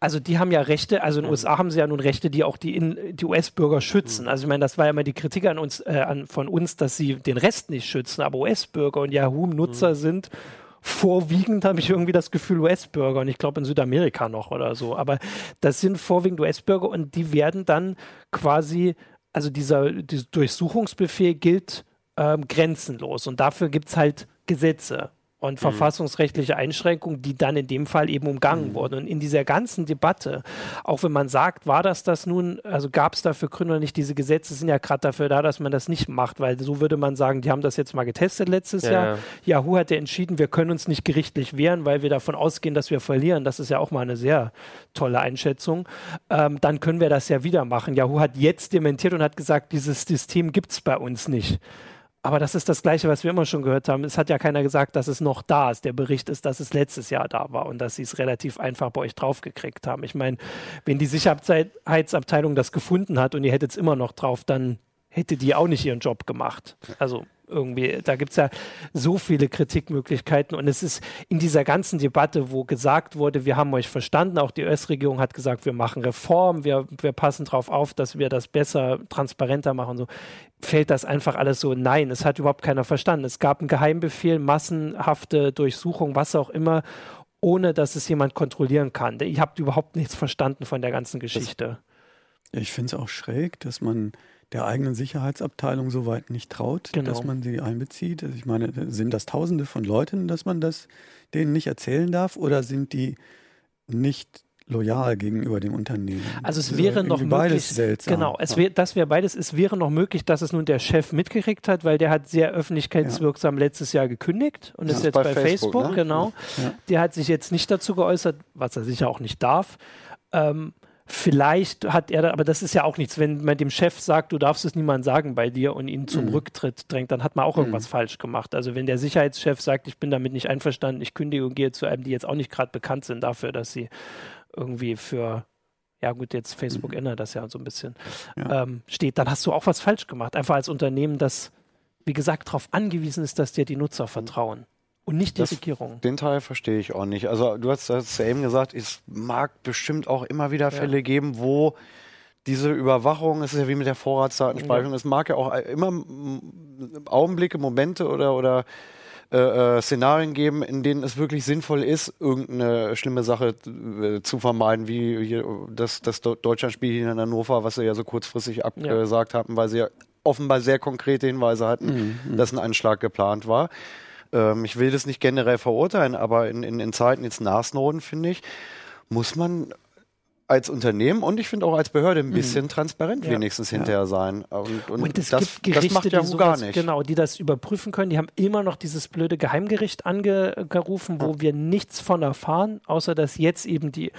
also die haben ja Rechte, also in den USA haben sie ja nun Rechte, die auch die, die US-Bürger schützen. Also ich meine, das war ja immer die Kritik an uns, äh, an, von uns, dass sie den Rest nicht schützen, aber US-Bürger und Yahoo-Nutzer mhm. sind vorwiegend, habe ich irgendwie das Gefühl, US-Bürger und ich glaube in Südamerika noch oder so. Aber das sind vorwiegend US-Bürger und die werden dann quasi, also dieser, dieser Durchsuchungsbefehl gilt ähm, grenzenlos und dafür gibt es halt Gesetze und mhm. verfassungsrechtliche Einschränkungen, die dann in dem Fall eben umgangen mhm. wurden. Und in dieser ganzen Debatte, auch wenn man sagt, war das das nun, also gab es dafür Gründe oder nicht, diese Gesetze sind ja gerade dafür da, dass man das nicht macht, weil so würde man sagen, die haben das jetzt mal getestet letztes ja, Jahr. Ja. Yahoo hat ja entschieden, wir können uns nicht gerichtlich wehren, weil wir davon ausgehen, dass wir verlieren. Das ist ja auch mal eine sehr tolle Einschätzung. Ähm, dann können wir das ja wieder machen. Yahoo hat jetzt dementiert und hat gesagt, dieses System gibt es bei uns nicht. Aber das ist das Gleiche, was wir immer schon gehört haben. Es hat ja keiner gesagt, dass es noch da ist. Der Bericht ist, dass es letztes Jahr da war und dass sie es relativ einfach bei euch draufgekriegt haben. Ich meine, wenn die Sicherheitsabteilung das gefunden hat und ihr hättet es immer noch drauf, dann hätte die auch nicht ihren Job gemacht. Also irgendwie. Da gibt es ja so viele Kritikmöglichkeiten und es ist in dieser ganzen Debatte, wo gesagt wurde, wir haben euch verstanden, auch die US-Regierung hat gesagt, wir machen Reform, wir, wir passen darauf auf, dass wir das besser, transparenter machen, so fällt das einfach alles so, nein, es hat überhaupt keiner verstanden. Es gab einen Geheimbefehl, massenhafte Durchsuchung, was auch immer ohne dass es jemand kontrollieren kann. Ihr habt überhaupt nichts verstanden von der ganzen Geschichte. Ich finde es auch schräg, dass man der eigenen Sicherheitsabteilung so weit nicht traut, genau. dass man sie einbezieht. Also ich meine, sind das Tausende von Leuten, dass man das denen nicht erzählen darf oder sind die nicht loyal gegenüber dem Unternehmen. Also es wäre noch möglich, seltsam. genau, es wär, das wäre beides. Es wäre noch möglich, dass es nun der Chef mitgekriegt hat, weil der hat sehr öffentlichkeitswirksam ja. letztes Jahr gekündigt und ja. ist jetzt bei, bei Facebook, Facebook ne? genau. Ja. Der hat sich jetzt nicht dazu geäußert, was er sicher auch nicht darf. Ähm, Vielleicht hat er, aber das ist ja auch nichts, wenn man dem Chef sagt, du darfst es niemandem sagen bei dir und ihn zum mhm. Rücktritt drängt, dann hat man auch irgendwas mhm. falsch gemacht. Also wenn der Sicherheitschef sagt, ich bin damit nicht einverstanden, ich kündige und gehe zu einem, die jetzt auch nicht gerade bekannt sind dafür, dass sie irgendwie für, ja gut, jetzt Facebook mhm. ändert das ja so ein bisschen, ja. Ähm, steht, dann hast du auch was falsch gemacht. Einfach als Unternehmen, das, wie gesagt, darauf angewiesen ist, dass dir die Nutzer vertrauen. Und nicht die das, Regierung. Den Teil verstehe ich auch nicht. Also du hast, hast ja eben gesagt, es mag bestimmt auch immer wieder Fälle ja. geben, wo diese Überwachung, es ist ja wie mit der Vorratsdatenspeicherung, ja. es mag ja auch immer Augenblicke, Momente oder, oder äh, äh, Szenarien geben, in denen es wirklich sinnvoll ist, irgendeine schlimme Sache äh, zu vermeiden, wie hier das, das Deutschlandspiel hier in Hannover, was sie ja so kurzfristig abgesagt ja. haben, weil sie ja offenbar sehr konkrete Hinweise hatten, mhm. mhm. dass ein Anschlag geplant war. Ähm, ich will das nicht generell verurteilen, aber in, in, in Zeiten jetzt nach Snowden, finde ich, muss man als Unternehmen und ich finde auch als Behörde ein mhm. bisschen mhm. transparent ja. wenigstens hinterher sein. Und, und, und das, gibt Gerichte, das macht ja gar nicht. Genau, die das überprüfen können. Die haben immer noch dieses blöde Geheimgericht angerufen, wo ja. wir nichts von erfahren, außer dass jetzt eben die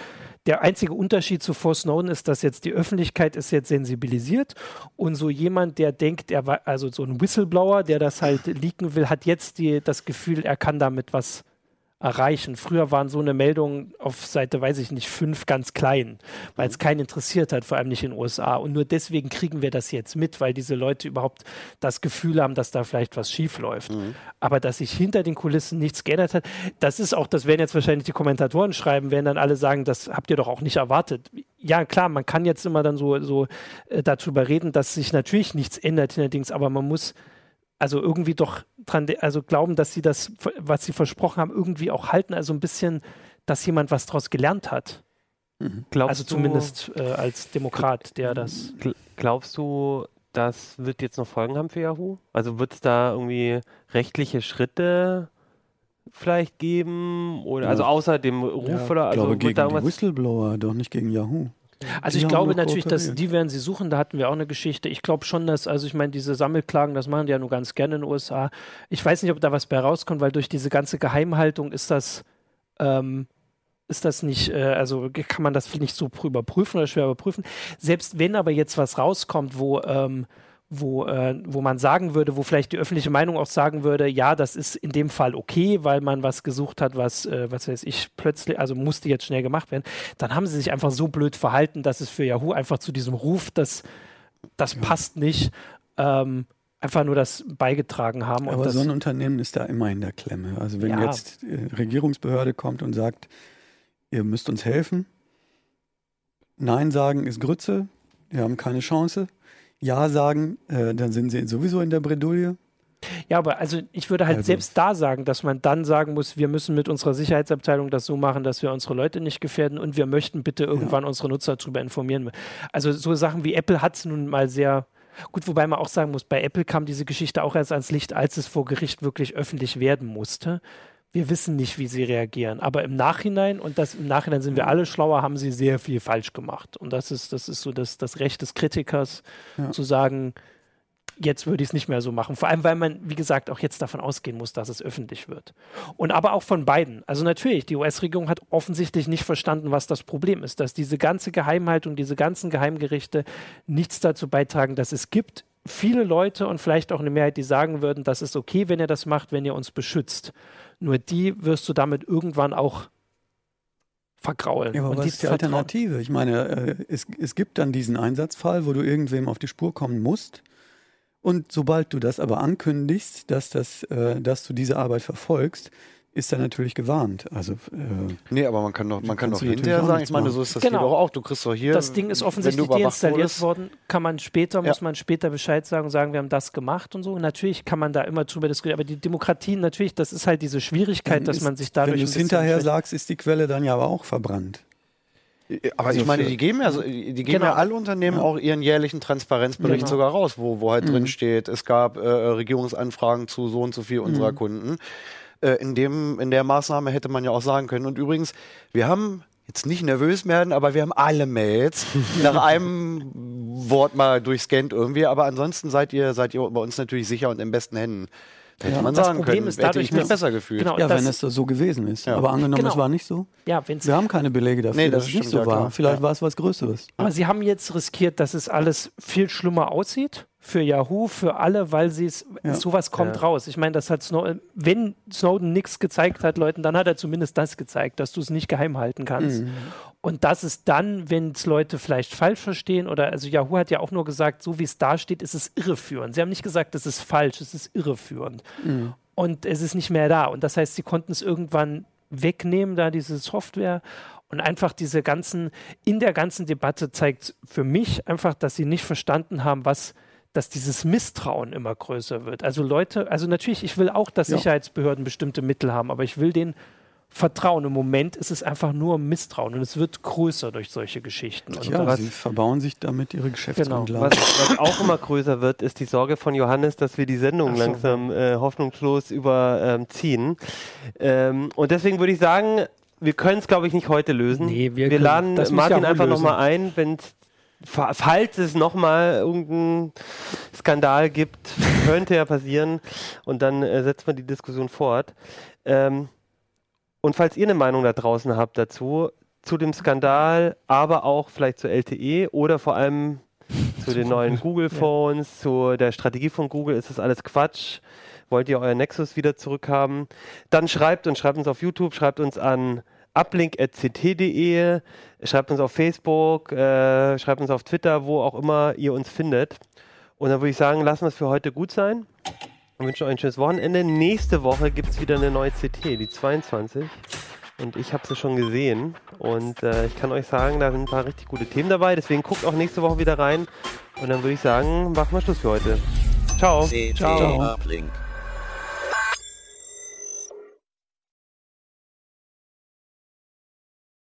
der einzige Unterschied zu vor Snowden ist, dass jetzt die Öffentlichkeit ist jetzt sensibilisiert und so jemand, der denkt, er war also so ein Whistleblower, der das halt leaken will, hat jetzt die, das Gefühl, er kann damit was erreichen. Früher waren so eine Meldung auf Seite, weiß ich nicht, fünf ganz klein, weil es mhm. keinen interessiert hat, vor allem nicht in den USA. Und nur deswegen kriegen wir das jetzt mit, weil diese Leute überhaupt das Gefühl haben, dass da vielleicht was schief läuft. Mhm. Aber dass sich hinter den Kulissen nichts geändert hat, das ist auch, das werden jetzt wahrscheinlich die Kommentatoren schreiben, werden dann alle sagen, das habt ihr doch auch nicht erwartet. Ja, klar, man kann jetzt immer dann so, so äh, darüber reden, dass sich natürlich nichts ändert allerdings, aber man muss also irgendwie doch dran, also glauben, dass sie das, was sie versprochen haben, irgendwie auch halten. Also ein bisschen, dass jemand was daraus gelernt hat. Mhm. also zumindest äh, als Demokrat, der das. Glaubst du, das wird jetzt noch Folgen haben für Yahoo? Also wird es da irgendwie rechtliche Schritte vielleicht geben? Oder ja. also außer dem Ruf ja, oder also ich glaube, gegen die Whistleblower, doch nicht gegen Yahoo. Also die ich glaube natürlich, dass die werden sie suchen, da hatten wir auch eine Geschichte. Ich glaube schon, dass, also ich meine, diese Sammelklagen, das machen die ja nur ganz gerne in den USA. Ich weiß nicht, ob da was bei rauskommt, weil durch diese ganze Geheimhaltung ist das, ähm, ist das nicht, äh, also kann man das nicht so überprüfen oder schwer überprüfen. Selbst wenn aber jetzt was rauskommt, wo ähm, wo, äh, wo man sagen würde, wo vielleicht die öffentliche Meinung auch sagen würde, ja, das ist in dem Fall okay, weil man was gesucht hat, was, äh, was weiß ich, plötzlich, also musste jetzt schnell gemacht werden, dann haben sie sich einfach so blöd verhalten, dass es für Yahoo einfach zu diesem Ruf, das, das ja. passt nicht, ähm, einfach nur das beigetragen haben. Aber so ein Unternehmen ist da immer in der Klemme. Also wenn ja. jetzt die Regierungsbehörde kommt und sagt, ihr müsst uns helfen, Nein sagen ist Grütze, wir haben keine Chance ja sagen, äh, dann sind sie sowieso in der Bredouille. Ja, aber also ich würde halt also. selbst da sagen, dass man dann sagen muss, wir müssen mit unserer Sicherheitsabteilung das so machen, dass wir unsere Leute nicht gefährden und wir möchten bitte irgendwann ja. unsere Nutzer darüber informieren. Also so Sachen wie Apple hat es nun mal sehr gut, wobei man auch sagen muss, bei Apple kam diese Geschichte auch erst ans Licht, als es vor Gericht wirklich öffentlich werden musste wir wissen nicht, wie sie reagieren. Aber im Nachhinein, und das im Nachhinein sind wir alle schlauer, haben sie sehr viel falsch gemacht. Und das ist, das ist so das, das Recht des Kritikers, ja. zu sagen, jetzt würde ich es nicht mehr so machen. Vor allem, weil man, wie gesagt, auch jetzt davon ausgehen muss, dass es öffentlich wird. Und aber auch von beiden. Also natürlich, die US-Regierung hat offensichtlich nicht verstanden, was das Problem ist, dass diese ganze Geheimhaltung, diese ganzen Geheimgerichte nichts dazu beitragen, dass es gibt viele Leute und vielleicht auch eine Mehrheit, die sagen würden, das ist okay, wenn ihr das macht, wenn ihr uns beschützt. Nur die wirst du damit irgendwann auch vergraulen. Ja, aber und was ist die Alternative? Ich meine, äh, es, es gibt dann diesen Einsatzfall, wo du irgendwem auf die Spur kommen musst Und sobald du das aber ankündigst, dass, das, äh, dass du diese Arbeit verfolgst, ist er natürlich gewarnt. Also, äh, Nee, aber man kann doch, man kann doch hinterher sagen, ich meine, so ist das Genau. hier doch auch. Du kriegst doch hier. Das Ding ist wenn offensichtlich du überwacht deinstalliert worden. Kann man später, Ja. muss man später Bescheid sagen und sagen, wir haben das gemacht und so. Und natürlich kann man da immer drüber diskutieren. Aber die Demokratie, natürlich, das ist halt diese Schwierigkeit, dann dass ist, man sich dadurch. Wenn du es hinterher schwächt. sagst, ist die Quelle dann ja aber auch verbrannt. Aber Also ich meine, die geben ja, so- die geben Genau. ja alle Unternehmen auch ihren jährlichen Transparenzbericht Genau. sogar raus, wo, wo halt Mhm. drin steht, es gab äh, Regierungsanfragen zu so und so viel unserer Kunden. Äh, in, dem, in der Maßnahme hätte man ja auch sagen können. Und übrigens, wir haben jetzt nicht nervös werden, aber wir haben alle Mails nach einem Wort mal durchscannt irgendwie. Aber ansonsten seid ihr, seid ihr bei uns natürlich sicher und in besten Händen. Hätte Ja. man Das sagen Problem können, ist hätte dadurch, ich mich besser gefühlt. Genau. Ja, wenn es so gewesen ist. Ja. Aber angenommen, Genau. es war nicht so. Ja, wenn's, Wir haben keine Belege dafür, Nee, das dass es nicht so war. klar. Vielleicht Ja. war es was Größeres. aber sie haben jetzt riskiert, dass es alles viel schlimmer aussieht. Für Yahoo, für alle, weil sie es, Ja. sowas kommt Ja. raus. Ich meine, das hat Snowden, wenn Snowden nichts gezeigt hat, Leuten, dann hat er zumindest das gezeigt, dass du es nicht geheim halten kannst. Mhm. Und das ist dann, wenn es Leute vielleicht falsch verstehen oder, also Yahoo hat ja auch nur gesagt, so wie es da steht, ist es irreführend. Sie haben nicht gesagt, es ist falsch, es ist irreführend. Mhm. Und es ist nicht mehr da. Und das heißt, sie konnten es irgendwann wegnehmen, da diese Software. Und einfach diese ganzen, in der ganzen Debatte zeigt für mich einfach, dass sie nicht verstanden haben, was, dass dieses Misstrauen immer größer wird. Also Leute, also natürlich, ich will auch, dass Ja. Sicherheitsbehörden bestimmte Mittel haben, aber ich will denen vertrauen. Im Moment ist es einfach nur Misstrauen und es wird größer durch solche Geschichten. Und Ja, was- sie verbauen sich damit ihre Geschäftsgrundlage. Was, was auch immer größer wird, ist die Sorge von Johannes, dass wir die Sendung so. langsam äh, hoffnungslos überziehen. Ähm, und deswegen würde ich sagen, wir können es, glaube ich, nicht heute lösen. Nee, wir wir laden Martin Yahoo einfach nochmal ein, wenn falls es nochmal irgendeinen Skandal gibt, könnte ja passieren. Und dann äh, setzt man die Diskussion fort. Ähm, und falls ihr eine Meinung da draußen habt dazu, zu dem Skandal, aber auch vielleicht zur LTE oder vor allem zu den neuen Google-Phones, zu der Strategie von Google, ist das alles Quatsch? Wollt ihr euer Nexus wieder zurückhaben? Dann schreibt und schreibt uns auf YouTube, schreibt uns an uplink.ct.de, schreibt uns auf Facebook, äh, schreibt uns auf Twitter, wo auch immer ihr uns findet. Und dann würde ich sagen, lassen wir es für heute gut sein. Und wünsche euch ein schönes Wochenende. Nächste Woche gibt es wieder eine neue CT, die 22. Und ich habe sie schon gesehen. Und äh, ich kann euch sagen, da sind ein paar richtig gute Themen dabei. Deswegen guckt auch nächste Woche wieder rein. Und dann würde ich sagen, machen wir Schluss für heute. Ciao. CT Ciao. Uplink.